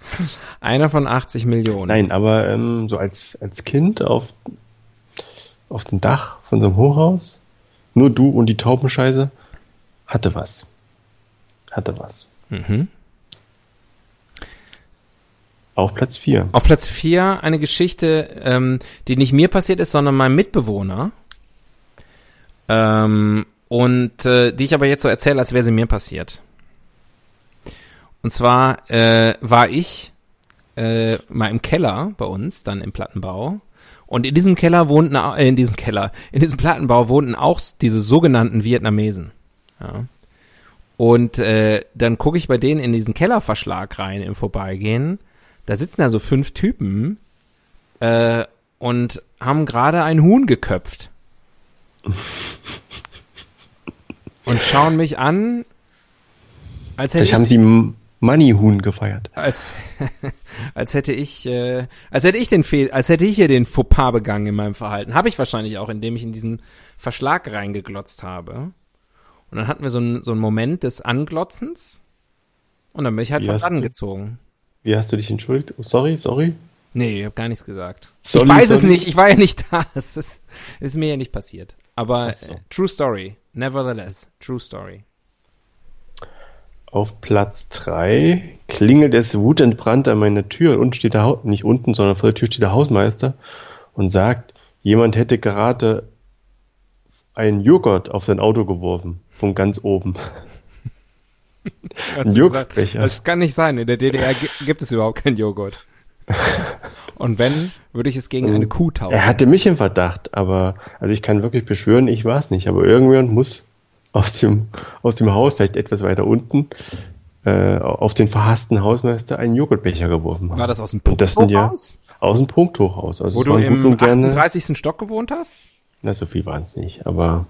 Einer von 80 Millionen. Nein, aber ähm, so als, als Kind auf, auf dem Dach von so einem Hochhaus, nur du und die Taubenscheiße, hatte was. Hatte was. Mhm. Auf Platz 4. Auf Platz 4 eine Geschichte, ähm, die nicht mir passiert ist, sondern meinem Mitbewohner. Ähm, und äh, die ich aber jetzt so erzähle, als wäre sie mir passiert. Und zwar äh, war ich äh, mal im Keller bei uns, dann im Plattenbau. Und in diesem Keller wohnten, äh, in diesem Keller, in diesem Plattenbau wohnten auch diese sogenannten Vietnamesen. Ja. Und äh, dann gucke ich bei denen in diesen Kellerverschlag rein im Vorbeigehen. Da sitzen da so fünf Typen äh, und haben gerade ein Huhn geköpft. und schauen mich an, als hätte Vielleicht haben ich, sie M- Moneyhuhn gefeiert. als, als hätte ich, äh, als hätte ich den Fehl, als hätte ich hier den Fauxpas begangen in meinem Verhalten. Habe ich wahrscheinlich auch, indem ich in diesen Verschlag reingeglotzt habe. Und dann hatten wir so einen, so einen Moment des Anglotzens. Und dann bin ich halt von gezogen. Wie hast du dich entschuldigt? Oh, sorry, sorry. Nee, ich habe gar nichts gesagt. Sorry, ich weiß es sorry. nicht, ich war ja nicht da. Es ist, ist mir ja nicht passiert. Aber so. äh, True Story. Nevertheless, True Story. Auf Platz 3 klingelt es wutentbrannt an meiner Tür. Und unten steht der Haus, nicht unten, sondern vor der Tür steht der Hausmeister und sagt, jemand hätte gerade einen Joghurt auf sein Auto geworfen. Von ganz oben. Du Joghurtbecher. Das kann nicht sein. In der DDR gi- gibt es überhaupt keinen Joghurt. Und wenn, würde ich es gegen eine Kuh tauschen. Er hatte mich im Verdacht, aber also ich kann wirklich beschwören, ich war es nicht. Aber irgendjemand muss aus dem, aus dem Haus, vielleicht etwas weiter unten, äh, auf den verhassten Hausmeister einen Joghurtbecher geworfen haben. War das aus dem Und sind ja Punkthochhaus? aus dem Punkthochhaus. Also Wo du gut im und gerne. 38. Stock gewohnt hast? Na, so viel waren es nicht. Aber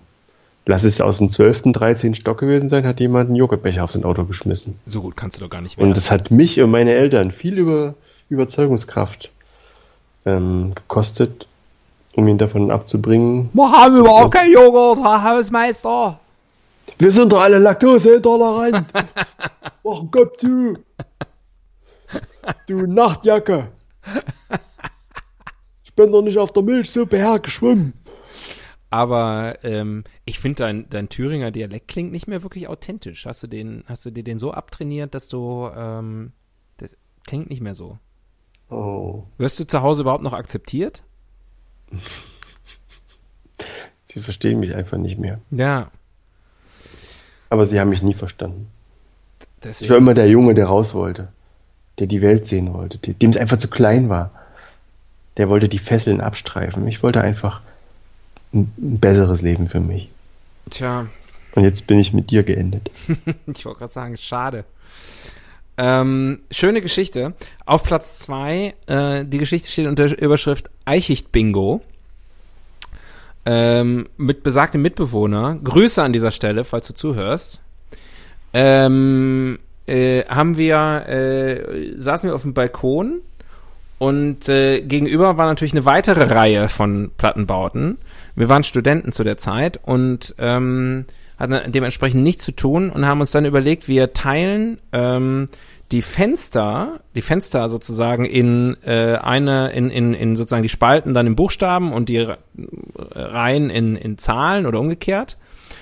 lass es aus dem 12., 13. Stock gewesen sein, hat jemand einen Joghurtbecher auf sein Auto geschmissen. So gut kannst du doch gar nicht Und werden. das hat mich und meine Eltern viel über Überzeugungskraft ähm, gekostet, um ihn davon abzubringen. Wir haben überhaupt keinen Joghurt, Herr Hausmeister. Wir sind doch alle Laktoseintolerant. Mach einen Kopf zu. Du Nachtjacke. Ich bin doch nicht auf der Milchsuppe hergeschwommen. Aber ähm, ich finde, dein, dein Thüringer Dialekt klingt nicht mehr wirklich authentisch. Hast du den, hast du dir den so abtrainiert, dass du, ähm, das klingt nicht mehr so. Oh. Wirst du zu Hause überhaupt noch akzeptiert? Sie verstehen mich einfach nicht mehr. Ja, Aber sie haben mich nie verstanden. Ich war deswegen. immer der Junge, der raus wollte. Der die Welt sehen wollte. Dem es einfach zu klein war. Der wollte die Fesseln abstreifen. Ich wollte einfach ein, ein besseres Leben für mich. Tja, Und jetzt bin ich mit dir geendet. ich wollte gerade sagen, schade. Ähm, schöne Geschichte. Auf Platz zwei, äh, die Geschichte steht unter Überschrift Eichicht-Bingo. Ähm, mit besagtem Mitbewohner. Grüße an dieser Stelle, falls du zuhörst. Ähm, äh, haben wir, äh, saßen wir auf dem Balkon und äh, gegenüber war natürlich eine weitere Reihe von Plattenbauten. Wir waren Studenten zu der Zeit und ähm, hatten dementsprechend nichts zu tun und haben uns dann überlegt, wir teilen ähm, die Fenster, die Fenster sozusagen in äh, eine, in, in, in sozusagen die Spalten dann in Buchstaben und die Re- Reihen in, in Zahlen oder umgekehrt,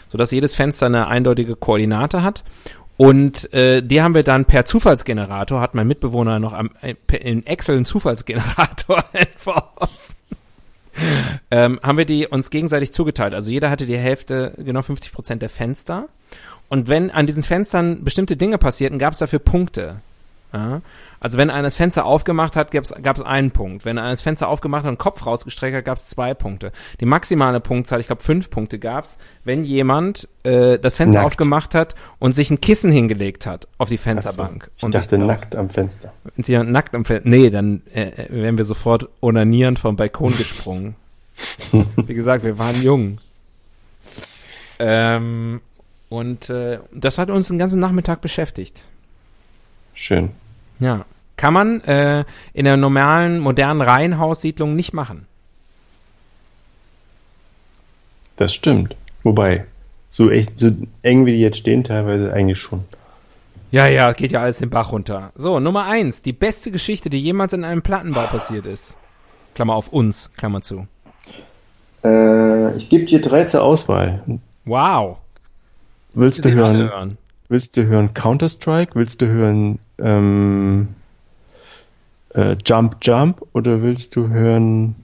sodass jedes Fenster eine eindeutige Koordinate hat. Und äh, die haben wir dann per Zufallsgenerator, hat mein Mitbewohner noch am, äh, in Excel einen Zufallsgenerator entworfen. ähm, haben wir die uns gegenseitig zugeteilt. Also jeder hatte die Hälfte, genau 50 Prozent der Fenster. Und wenn an diesen Fenstern bestimmte Dinge passierten, gab es dafür Punkte. Ja? Also wenn einer das Fenster aufgemacht hat, gab es einen Punkt. Wenn einer das Fenster aufgemacht hat und Kopf rausgestreckt hat, gab es zwei Punkte. Die maximale Punktzahl, ich glaube fünf Punkte gab es, wenn jemand äh, das Fenster Nackt. aufgemacht hat und sich ein Kissen hingelegt hat auf die Fensterbank. Ich und dachte nackt am Fenster. wenn sie nackt am Fenster. Nee, dann äh, äh, wären wir sofort onanierend vom Balkon gesprungen. Wie gesagt, wir waren jung. Ähm, und äh, das hat uns den ganzen Nachmittag beschäftigt. Schön. Ja. Kann man äh, in der normalen, modernen Reihenhaussiedlung nicht machen. Das stimmt. Wobei, so echt, so eng wie die jetzt stehen, teilweise eigentlich schon. Ja, ja, geht ja alles den Bach runter. So, Nummer eins. Die beste Geschichte, die jemals in einem Plattenbau passiert ist. Klammer auf uns, Klammer zu. Äh, ich gebe dir drei zur Auswahl. Wow. Willst du hören, hören. willst du hören Counter-Strike? Willst du hören ähm, äh, Jump Jump? Oder willst du hören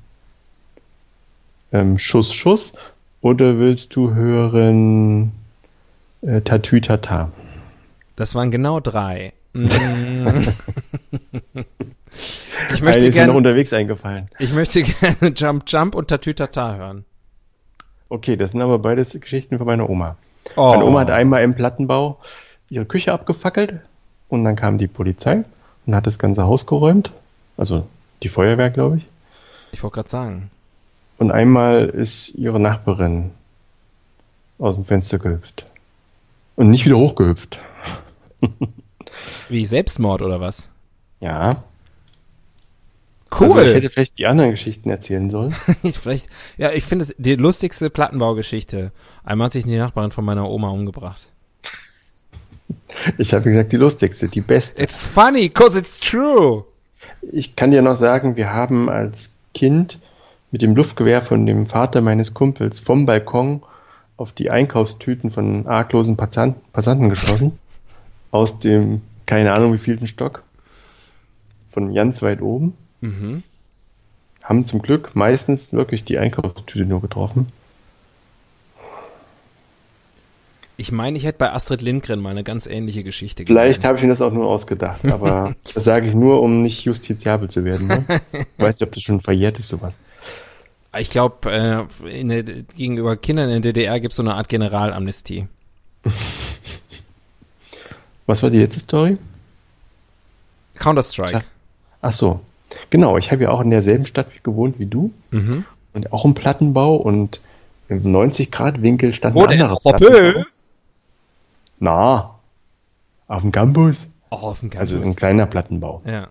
ähm, Schuss Schuss? Oder willst du hören äh, Tatü Tata? Das waren genau drei. Mm. ich, Eine möchte ist mir noch gerne, unterwegs eingefallen. ich möchte gerne Jump Jump und Tatütata hören. Okay, das sind aber beides Geschichten von meiner Oma. Oh. Meine Oma hat einmal im Plattenbau ihre Küche abgefackelt und dann kam die Polizei und hat das ganze Haus geräumt. Also die Feuerwehr, glaube ich. Ich wollte gerade sagen. Und einmal ist ihre Nachbarin aus dem Fenster gehüpft. Und nicht wieder hochgehüpft. Wie Selbstmord oder was? Ja, Also ich hätte vielleicht die anderen Geschichten erzählen sollen. vielleicht, ja, ich finde es die lustigste Plattenbaugeschichte. Einmal hat sich die Nachbarin von meiner Oma umgebracht. Ich habe gesagt, die lustigste, die beste. It's funny, cause it's true. Ich kann dir noch sagen, wir haben als Kind mit dem Luftgewehr von dem Vater meines Kumpels vom Balkon auf die Einkaufstüten von arglosen Passanten geschossen. Aus dem, keine Ahnung wie vielten Stock. Von ganz weit oben. Mhm. Haben zum Glück meistens wirklich die Einkaufstüte nur getroffen. Ich meine, ich hätte bei Astrid Lindgren mal eine ganz ähnliche Geschichte Vielleicht habe ich mir das auch nur ausgedacht, aber das sage ich nur, um nicht justiziabel zu werden. Ne? Weißt du, ob das schon verjährt ist, sowas? Ich glaube, äh, gegenüber Kindern in der DDR gibt es so eine Art Generalamnestie. Was war die letzte Story? Counter-Strike. Ach so. Genau, ich habe ja auch in derselben Stadt gewohnt wie du. Mhm. Und auch im Plattenbau und im 90-Grad-Winkel stand ein anderer Plattenbau. Na, auf dem Campus. Oh, auf dem Campus. Also ein kleiner Plattenbau. Ja.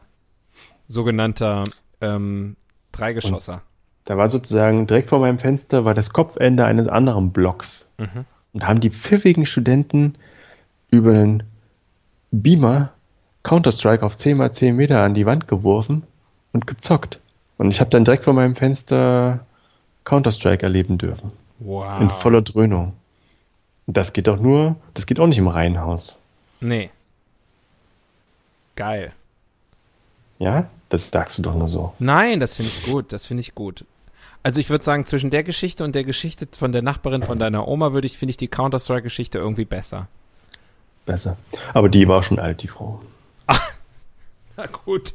Sogenannter ähm, Dreigeschosser. Und da war sozusagen direkt vor meinem Fenster war das Kopfende eines anderen Blocks. Mhm. Und da haben die pfiffigen Studenten über einen Beamer Counter-Strike auf 10 x 10 Meter an die Wand geworfen und gezockt. Und ich habe dann direkt vor meinem Fenster Counter-Strike erleben dürfen. Wow. In voller Dröhnung. Das geht doch nur, das geht auch nicht im Reihenhaus. Nee. Geil. Ja, das sagst du doch nur so. Nein, das finde ich gut, das finde ich gut. Also ich würde sagen, zwischen der Geschichte und der Geschichte von der Nachbarin von deiner Oma würde ich, finde ich die Counter-Strike-Geschichte irgendwie besser. Besser. Aber die war schon alt, die Frau. Ach, na gut.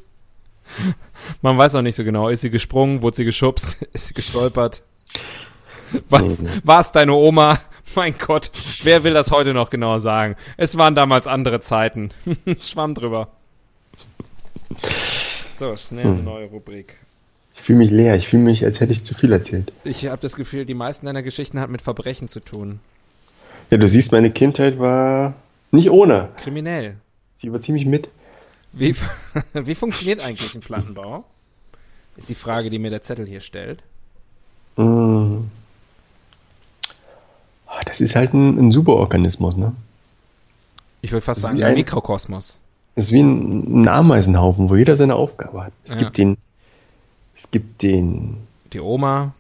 Man weiß auch nicht so genau. Ist sie gesprungen? Wurde sie geschubst? Ist sie gestolpert? Was, war es deine Oma? Mein Gott, wer will das heute noch genauer sagen? Es waren damals andere Zeiten. Schwamm drüber. So, schnell eine hm. neue Rubrik. Ich fühle mich leer. Ich fühle mich, als hätte ich zu viel erzählt. Ich habe das Gefühl, die meisten deiner Geschichten hat mit Verbrechen zu tun. Ja, du siehst, meine Kindheit war nicht ohne. Kriminell. Sie war ziemlich mit. Wie, wie funktioniert eigentlich ein Plattenbau? Ist die Frage, die mir der Zettel hier stellt. Mm. Das ist halt ein, ein Superorganismus, ne? Ich würde fast sagen, ein, ein Mikrokosmos. Das ist wie ein, ein, Ameisenhaufen, wo jeder seine Aufgabe hat. Es ja. gibt den, es gibt den. Die Oma.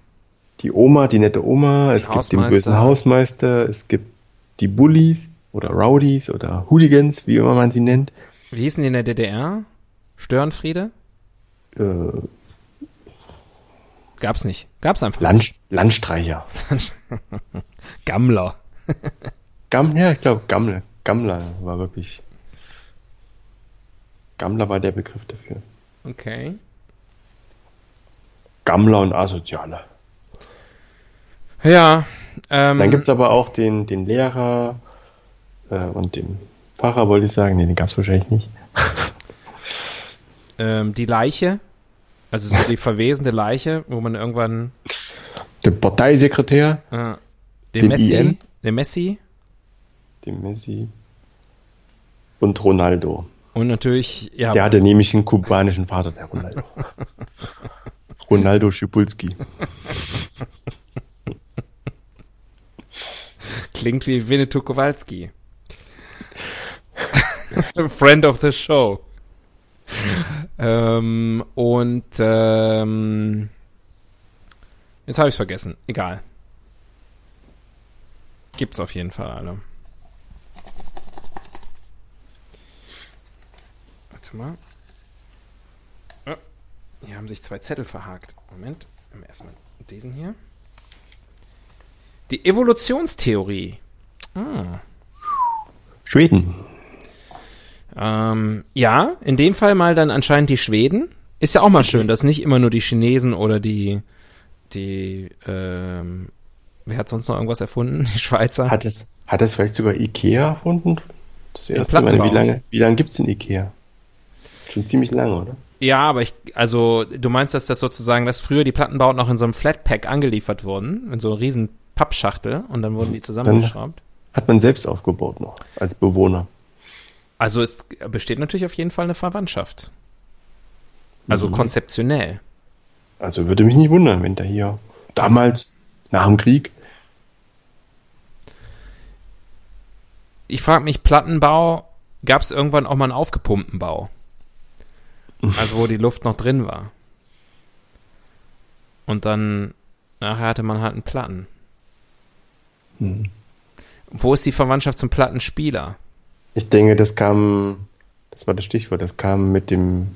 Die Oma, die nette Oma, es gibt den bösen Hausmeister, es gibt die Bullies oder Rowdies oder Hooligans, wie immer man sie nennt. Wie hießen die in der DDR? Störenfriede? Äh, Gab's nicht. Gab's einfach Land, nicht. Landstreicher. Gammler. Gamm, ja, ich glaube Gammler. Gammler war wirklich. Gammler war der Begriff dafür. Okay. Gammler und Asoziale. Ja. Ähm, Dann gibt's aber auch den, den Lehrer äh, und den Pfarrer wollte ich sagen, nee, den gab es wahrscheinlich nicht. ähm, die Leiche, also so die verwesende Leiche, wo man irgendwann. Der Parteisekretär. Äh, den, Messi. IN, den Messi. Den Messi. Und Ronaldo. Und natürlich, ja. Der hatte nämlich einen kubanischen Vater, der Ronaldo. Ronaldo Schipulski. Klingt wie Winnetou Kowalski. Friend of the Show. ähm, und ähm, jetzt habe ich es vergessen. Egal. Gibt's auf jeden Fall alle. Warte mal. Oh, hier haben sich zwei Zettel verhakt. Moment. Erstmal diesen hier. Die Evolutionstheorie. Ah. Schweden. Ähm, ja, in dem Fall mal dann anscheinend die Schweden. Ist ja auch mal schön, dass nicht immer nur die Chinesen oder die, die, ähm, wer hat sonst noch irgendwas erfunden? Die Schweizer? Hat es, hat es vielleicht sogar Ikea erfunden? Das erste Mal. Wie lange, wie lange gibt's denn Ikea? Schon ziemlich lange, oder? Ja, aber ich, also, du meinst, dass das sozusagen, dass früher die Plattenbauten noch in so einem Flatpack angeliefert wurden, in so einer riesen Pappschachtel und dann wurden die zusammengeschraubt? Hat man selbst aufgebaut noch, als Bewohner. Also es besteht natürlich auf jeden Fall eine Verwandtschaft. Also konzeptionell. Also würde mich nicht wundern, wenn da hier damals nach dem Krieg Ich frage mich, Plattenbau, gab es irgendwann auch mal einen aufgepumpten Bau? Also wo die Luft noch drin war. Und dann nachher hatte man halt einen Platten. Hm. Wo ist die Verwandtschaft zum Plattenspieler? Ich denke, das kam, das war das Stichwort, das kam mit dem,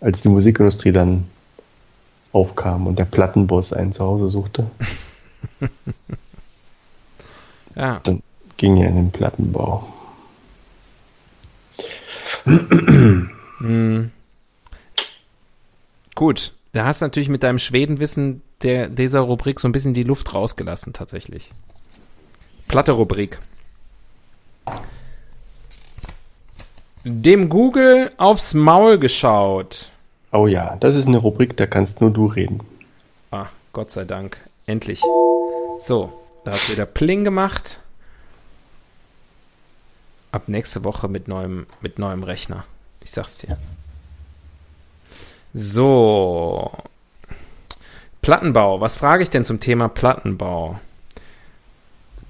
als die Musikindustrie dann aufkam und der Plattenboss ein Zuhause suchte. Ja. Dann ging er in den Plattenbau. Hm. Gut, da hast du natürlich mit deinem Schwedenwissen der, dieser Rubrik so ein bisschen die Luft rausgelassen, tatsächlich. Platte Rubrik. Dem Google aufs Maul geschaut. Oh ja, das ist eine Rubrik, da kannst nur du reden. Ah, Gott sei Dank. Endlich. So, da hast du wieder Pling gemacht. Ab nächste Woche mit neuem, mit neuem Rechner. Ich sag's dir. So. Plattenbau. Was frage ich denn zum Thema Plattenbau?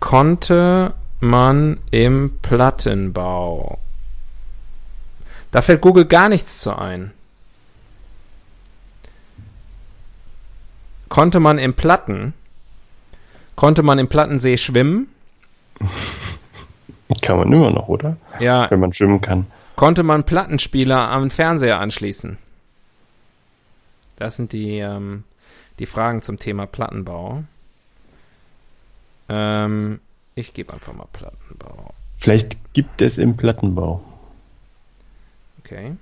Konnte man im Plattenbau? Da fällt Google gar nichts zu ein. Konnte man im Platten? Konnte man im Plattensee schwimmen? Kann man immer noch, oder? Ja. Wenn man schwimmen kann. Konnte man Plattenspieler am Fernseher anschließen? Das sind die, ähm, die Fragen zum Thema Plattenbau. Ähm, ich gebe einfach mal Plattenbau. Vielleicht gibt es im Plattenbau. Okay.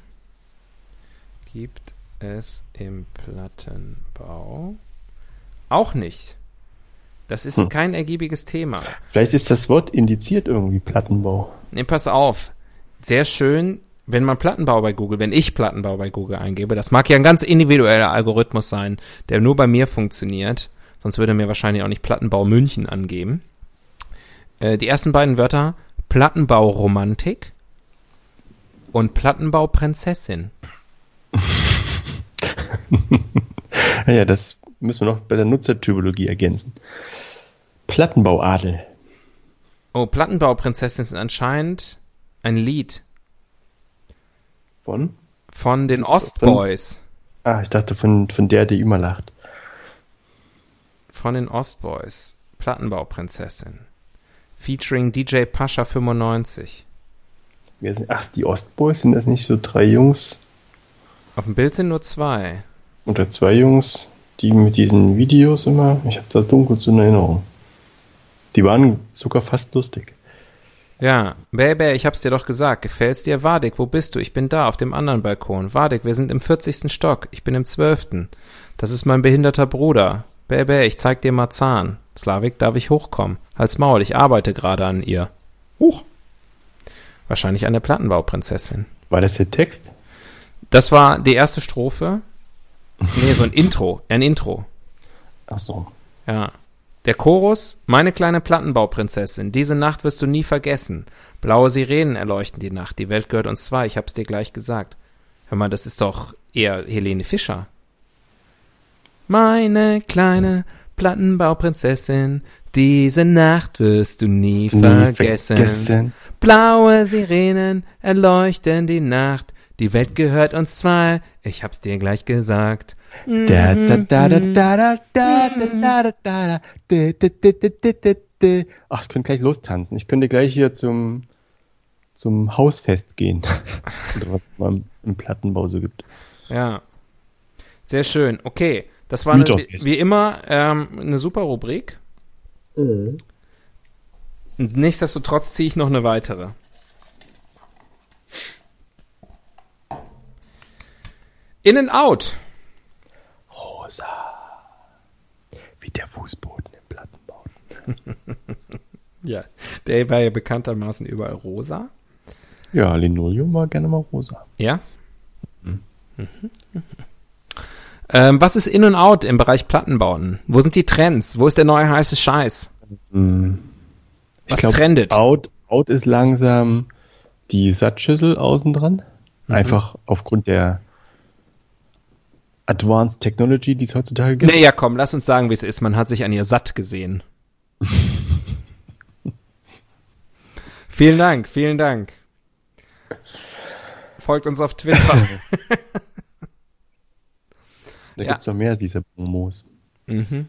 Gibt es im Plattenbau? Auch nicht. Das ist Hm. kein ergiebiges Thema. Vielleicht ist das Wort indiziert irgendwie Plattenbau. Nee, pass auf. Sehr schön, wenn man Plattenbau bei Google, wenn ich Plattenbau bei Google eingebe, das mag ja ein ganz individueller Algorithmus sein, der nur bei mir funktioniert, sonst würde mir wahrscheinlich auch nicht Plattenbau München angeben. Äh, die ersten beiden Wörter Plattenbau Romantik und Plattenbau Prinzessin. Ja, das müssen wir noch bei der Nutzertypologie ergänzen. Plattenbauadel. Oh, Plattenbau Prinzessin ist anscheinend ein Lied Von? von den Ostboys. Ah, ich dachte von, von der, die immer lacht. Von den Ostboys. Plattenbau Prinzessin. Featuring DJ Pascha 95. Ach, die Ostboys, sind das nicht so drei Jungs Auf dem Bild sind nur zwei. oder zwei Jungs, die mit diesen Videos immer, ich habe das dunkel zu in Erinnerung. Die waren sogar fast lustig. Ja, Baby, ich hab's dir doch gesagt. Gefällt's dir? Wadik, wo bist du? Ich bin da, auf dem anderen Balkon. Wadik, wir sind im 40. Stock. Ich bin im 12. Das ist mein behinderter Bruder. Baby, ich zeig dir mal Zahn. Slavik, darf ich hochkommen? Halt's Maul, ich arbeite gerade an ihr. Huch. Wahrscheinlich an der Plattenbauprinzessin. War das der Text? Das war die erste Strophe. Nee, so ein Intro. Ein Intro. Ach so. Ja. Der Chorus, meine kleine Plattenbauprinzessin, diese Nacht wirst du nie vergessen. Blaue Sirenen erleuchten die Nacht, die Welt gehört uns zwei, ich hab's dir gleich gesagt. Hör mal, das ist doch eher Helene Fischer. Meine kleine Plattenbauprinzessin, diese Nacht wirst du nie, nie vergessen. vergessen. Blaue Sirenen erleuchten die Nacht. Die Welt gehört uns zwei, ich hab's dir gleich gesagt. Ach, ich könnte gleich lostanzen. Ich könnte gleich hier zum, zum Hausfest gehen. Oder was man im Plattenbau so gibt. Ja. Sehr schön. Okay. Das war eine, wie, wie immer ähm, eine super Rubrik. Und nichtsdestotrotz ziehe ich noch eine weitere. In and out. Rosa. Wie der Fußboden im Plattenbau. Ja. Der war ja bekanntermaßen überall rosa. Ja, Linoleum war gerne mal rosa. Ja. Mhm. Ähm, was ist in und out im Bereich Plattenbauten? Wo sind die Trends? Wo ist der neue heiße Scheiß? Hm. Ich Was glaub, trendet? Out, out ist langsam die Satzschüssel außen dran. Mhm. Einfach aufgrund der Advanced Technology, die es heutzutage gibt. Naja, komm, lass uns sagen, wie es ist. Man hat sich an ihr satt gesehen. vielen Dank, vielen Dank. Folgt uns auf Twitter. Da Ja. gibt's noch mehr dieser Promos. mhm.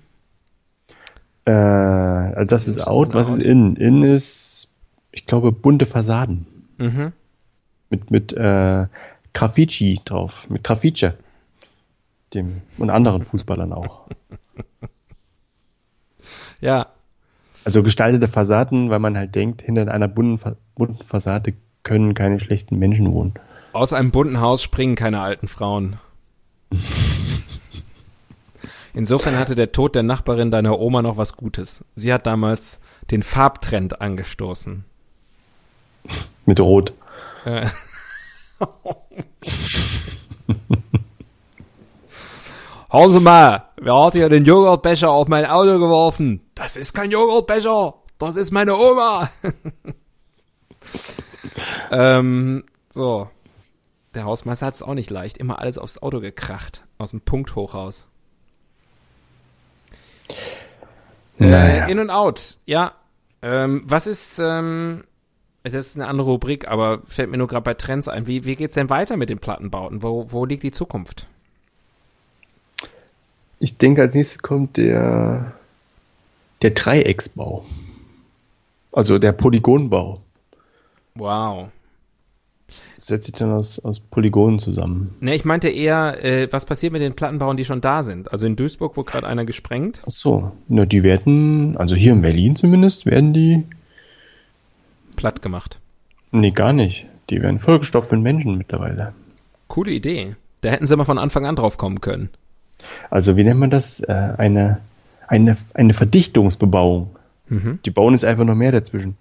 Äh, also das ist ist out. Was Out. ist in? In ist, ich glaube, bunte Fassaden. Mhm. Mit, mit äh, Graffiti drauf. Mit Graffiti. Dem, und anderen Fußballern auch. Ja, Also gestaltete Fassaden, weil man halt denkt, hinter einer bunten, bunten Fassade können keine schlechten Menschen wohnen. aus einem bunten Haus springen keine alten Frauen. Insofern hatte der Tod der Nachbarin deiner Oma noch was Gutes. Sie hat damals den Farbtrend angestoßen. Mit Rot. Äh. Hören Sie mal, wer hat hier den Joghurtbecher auf mein Auto geworfen? Das ist kein Joghurtbecher, das ist meine Oma. ähm, so. Der Hausmeister hat es auch nicht leicht. Immer alles aufs Auto gekracht. Aus dem Punkthochhaus. Naja. Äh, in und out, ja. Ähm, was ist, ähm, das ist eine andere Rubrik, aber fällt mir nur gerade bei Trends ein. Wie, wie geht's denn weiter mit den Plattenbauten? Wo, wo liegt die Zukunft? Ich denke, als nächstes kommt der, der Dreiecksbau. Also der Polygonbau. Wow. Setzt sich dann aus, aus Polygonen zusammen. Ne, ich meinte eher, äh, was passiert mit den Plattenbauern, die schon da sind? Also in Duisburg wurde gerade einer gesprengt. Ach so, na, die werden, also hier in Berlin zumindest, werden die, Platt gemacht. nee, gar nicht. Die werden vollgestopft mit Menschen mittlerweile. Coole Idee. Da hätten sie mal von Anfang an drauf kommen können. Also wie nennt man das? Äh, eine, eine, eine Verdichtungsbebauung. Mhm. Die bauen jetzt einfach noch mehr dazwischen.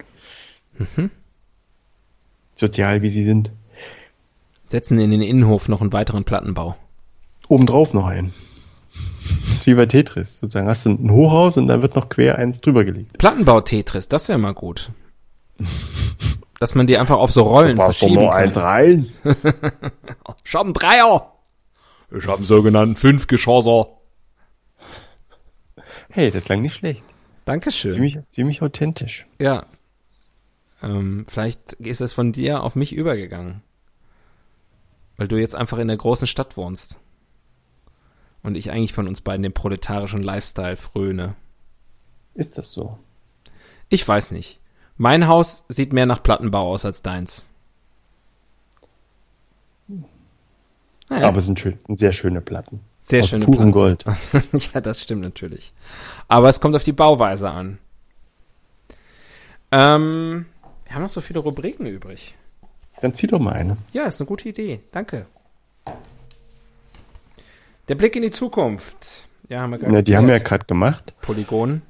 Sozial wie sie sind. Setzen in den Innenhof noch einen weiteren Plattenbau. Obendrauf noch einen. Das ist wie bei Tetris. Sozusagen hast du ein Hochhaus und dann wird noch quer eins drüber gelegt. Plattenbau-Tetris, das wäre mal gut. Dass man die einfach auf so Rollen verschieben kann. rein. Ich hab einen Dreier. Ich hab einen sogenannten Fünfgeschosser. Hey, das klang nicht schlecht. Dankeschön. Ziemlich, ziemlich authentisch. Ja. Ähm, vielleicht ist es von dir auf mich übergegangen. Weil du jetzt einfach in der großen Stadt wohnst. Und ich eigentlich von uns beiden den proletarischen Lifestyle fröne. Ist das so? Ich weiß nicht. Mein Haus sieht mehr nach Plattenbau aus als deins. Naja, Aber es sind schön, sehr schöne Platten. sehr aus schöne purem Platten. Gold. ja, das stimmt natürlich. Aber es kommt auf die Bauweise an. Ähm, wir haben noch so viele Rubriken übrig. Dann zieh doch mal eine. Ja, ist eine gute Idee. Danke. Der Blick in die Zukunft. Ja, haben wir gerade Ja, die haben wir ja gerade gemacht. Polygon.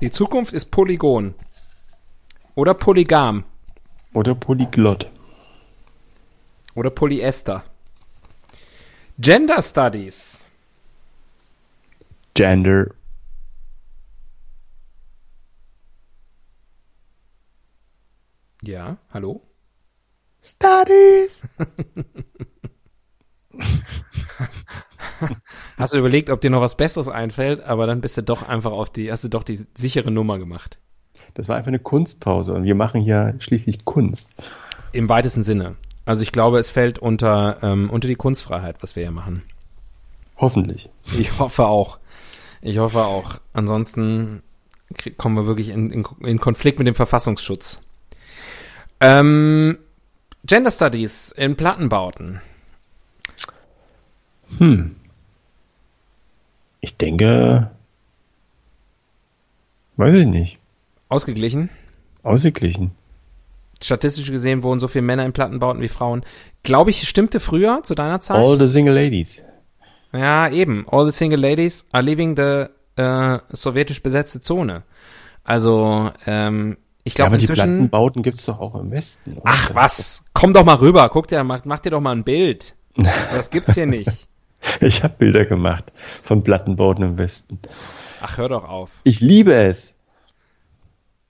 Die Zukunft ist Polygon. Oder Polygam. Oder Polyglott. Oder Polyester. Gender Studies. Gender. Ja, hallo? Studies. Hast du überlegt, ob dir noch was Besseres einfällt, aber dann bist du doch einfach auf die, hast du doch die sichere Nummer gemacht. Das war einfach eine Kunstpause und wir machen hier schließlich Kunst. Im weitesten Sinne. Also ich glaube, es fällt unter, ähm, unter die Kunstfreiheit, was wir hier machen. Hoffentlich. Ich hoffe auch. Ich hoffe auch. Ansonsten kommen wir wirklich in, in, in Konflikt mit dem Verfassungsschutz. Ähm, Gender Studies in Plattenbauten. Hm. Ich denke, weiß ich nicht. Ausgeglichen. Ausgeglichen. Statistisch gesehen wohnen so viele Männer in Plattenbauten wie Frauen. Glaube ich, stimmte früher zu deiner Zeit? All the single ladies. Ja, eben. All the single ladies are leaving the äh, sowjetisch besetzte Zone. Also, ähm, ich Ja, glaube aber die inzwischen. Plattenbauten gibt's doch auch im Westen. oder? Ach was, komm doch mal rüber, guck dir, mach, mach dir doch mal ein Bild. Das gibt's hier nicht. Ich habe Bilder gemacht von Plattenbauten im Westen. Ach, hör doch auf. Ich liebe es.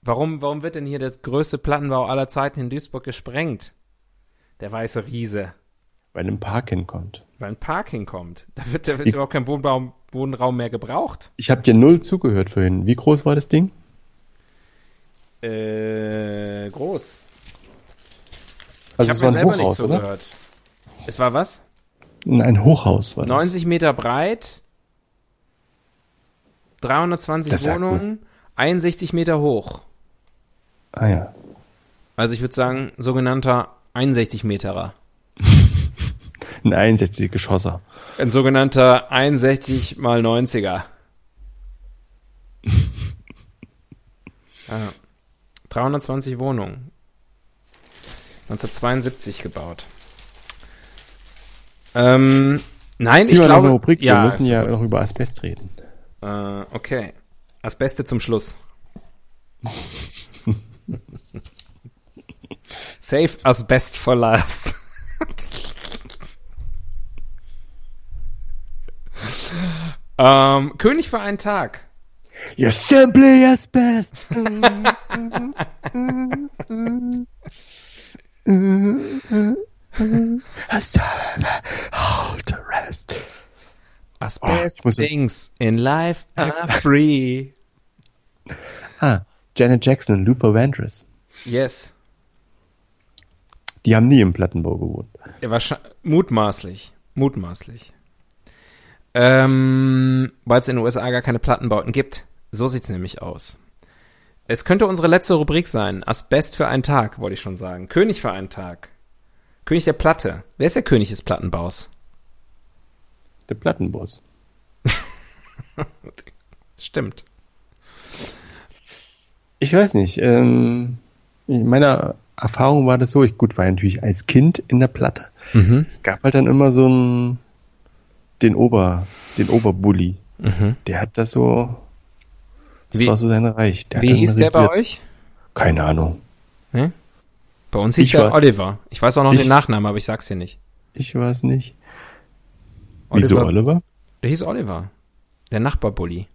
Warum, warum wird denn hier der größte Plattenbau aller Zeiten in Duisburg gesprengt? Der weiße Riese. Weil ein Park hinkommt. Weil ein Parking kommt. Da wird, da wird überhaupt kein Wohnraum, Wohnraum mehr gebraucht. Ich habe dir null zugehört vorhin. Wie groß war das Ding? Äh, groß. Also ich es habe war mir ein selber nicht Hochhaus, oder? zugehört. Es war was? Ein Hochhaus war das. 90 Meter breit, 320 Das Wohnungen, 61 Meter hoch. Ah ja. Also ich würde sagen, sogenannter 61 Meterer. Ein 61 Geschosser. Ein sogenannter 61 mal 90er. ah, 320 Wohnungen. 1972 gebaut. Ähm, nein, Zieh ich glaube, Rubrik. ja, Wir müssen ja gut. noch über Asbest reden. Äh, okay. Das Beste zum Schluss. Save Asbest for last. ähm, König für einen Tag. You're simply asbest. Hold the rest. Asbest ich muss- things in life are free. Ah, Janet Jackson und Luther Vandross. Yes. Die haben nie im Plattenbau gewohnt. Ja, mutmaßlich. Mutmaßlich. Ähm, weil es in den USA gar keine Plattenbauten gibt. So sieht's nämlich aus. Es könnte unsere letzte Rubrik sein. Asbest für einen Tag, wollte ich schon sagen. König für einen Tag. König der Platte. Wer ist der König des Plattenbaus? Der Plattenboss. Stimmt. Ich weiß nicht. Ähm, in meiner Erfahrung war das so, ich gut war ja natürlich als Kind in der Platte. Mhm. Es gab halt dann immer so einen, den Ober, den Oberbully. Mhm. Der hat das so, das Wie- war so sein Reich. Der Wie hieß der bei euch? Keine Ahnung. Hm? Bei uns hieß Ich der war- Oliver. Ich weiß auch noch Ich- den Nachnamen, aber ich sag's dir nicht. Ich weiß nicht. Wieso Oliver? Der hieß Oliver. Der Nachbarbully.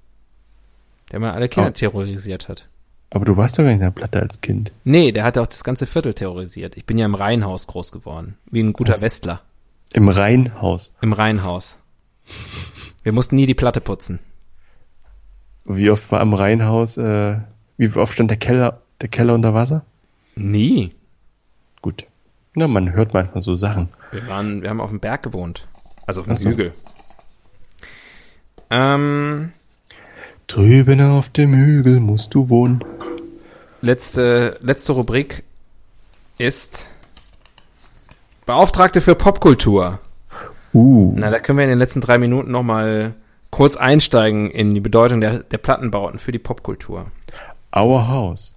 Der mal alle Kinder Oh. terrorisiert hat. Aber du warst doch gar nicht in der Platte als Kind. Nee, der hat auch das ganze Viertel terrorisiert. Ich bin ja im Reihenhaus groß geworden. Wie ein guter Was? Westler. Im Rheinhaus. Im Reihenhaus. Wir mussten nie die Platte putzen. Wie oft war am Rheinhaus, äh, wie oft stand der Keller, der Keller unter Wasser? Nie. Gut. Na, man hört manchmal so Sachen. Wir waren, wir haben auf dem Berg gewohnt. Also auf dem so. Hügel. Ähm, Drüben auf dem Hügel musst du wohnen. letzte, letzte Rubrik ist Beauftragte für Popkultur. Uh. Na, da können wir in den letzten drei Minuten noch mal kurz einsteigen in die Bedeutung der, der Plattenbauten für die Popkultur. Our house.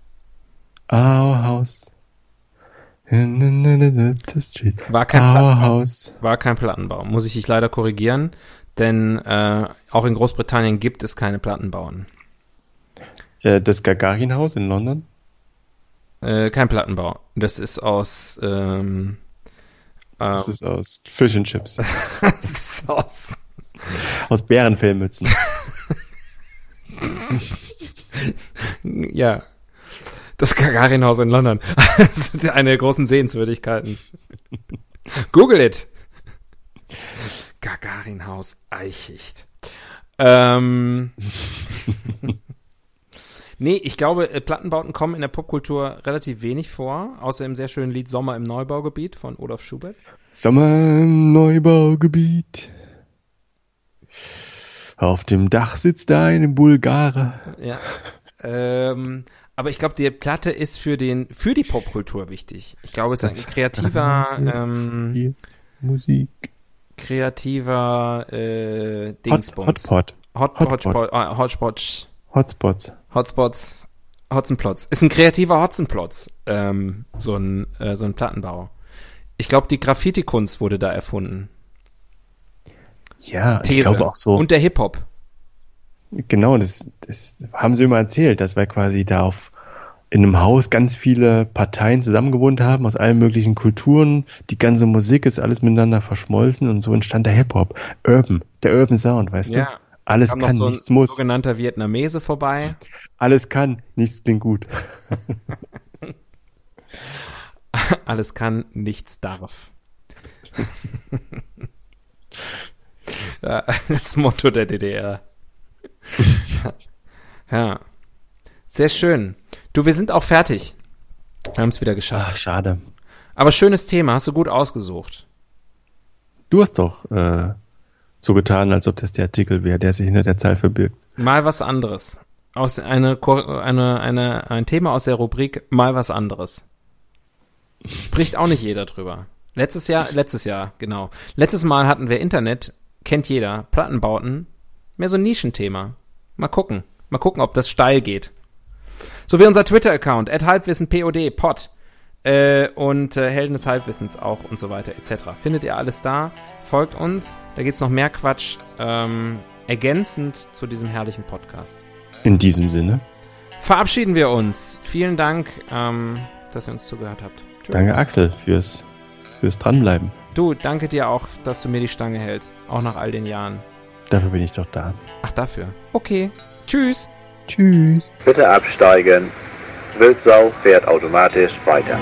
Our house. War kein Our Plattenbau. house. War kein Plattenbau. Muss ich dich leider korrigieren, denn äh, auch in Großbritannien gibt es keine Plattenbauten. Äh, das Gagarin-Haus in London. Äh, kein Plattenbau. Das ist aus ähm, Das ähm, ist aus Fish and Chips. das ist aus aus Bärenfellmützen. ja das Gagarinhaus in London. das ist eine der großen Sehenswürdigkeiten. Google it. Gagarinhaus Eichicht. Ähm, nee, ich glaube, äh, Plattenbauten kommen in der Popkultur relativ wenig vor, außer im sehr schönen Lied Sommer im Neubaugebiet von Olaf Schubert. Sommer im Neubaugebiet. Auf dem Dach sitzt eine Bulgare. Ja. ähm, aber ich glaube, die Platte ist für den für die Popkultur wichtig. Ich glaube, es ist ein kreativer ähm, Musik. kreativer äh, Hot, Dingsbums. Hotpot. Hot, Hotpot. Hotspot, äh, Hotspots, Hotspots. Hotspots, Hotzenplotz. Ist ein kreativer Hotzenplotz, ähm, so ein äh, so ein Plattenbau. Ich glaube, die Graffiti-Kunst wurde da erfunden. Ja, These. ich glaube auch so. Und der Hip-Hop. Genau, das, das haben sie immer erzählt, dass wir quasi da auf, in einem Haus ganz viele Parteien zusammengewohnt haben, aus allen möglichen Kulturen. Die ganze Musik ist alles miteinander verschmolzen und so entstand der Hip-Hop. Urban, der Urban Sound, weißt du? Ja. Alles Kam noch kann, so ein nichts muss. sogenannter Vietnamese vorbei. Alles kann, nichts klingt gut. Alles kann, nichts darf. Das Motto der DDR. ja. Sehr schön. Du, wir sind auch fertig. Wir haben es wieder geschafft. Ach, schade. Aber schönes Thema, hast du gut ausgesucht. Du hast doch äh, so getan, als ob das der Artikel wäre, der sich hinter der Zahl verbirgt. Mal was anderes. Aus eine, eine, eine, ein Thema aus der Rubrik Mal was anderes. Spricht auch nicht jeder drüber. Letztes Jahr, letztes Jahr, genau. Letztes Mal hatten wir Internet, kennt jeder, Plattenbauten, mehr so ein Nischenthema. Mal gucken. Mal gucken, ob das steil geht. So wie unser Twitter-Account, at halbwissenpod, pod. Äh, und äh, Helden des Halbwissens auch und so weiter etc. Findet ihr alles da? Folgt uns, da gibt's noch mehr Quatsch ähm, ergänzend zu diesem herrlichen Podcast. In diesem Sinne. Verabschieden wir uns. Vielen Dank, ähm, dass ihr uns zugehört habt. Tschö. Danke, Axel, fürs, fürs Dranbleiben. Du, danke dir auch, dass du mir die Stange hältst, auch nach all den Jahren. Dafür bin ich doch da. Ach, dafür. Okay. Tschüss. Tschüss. Bitte absteigen. Wildsau fährt automatisch weiter.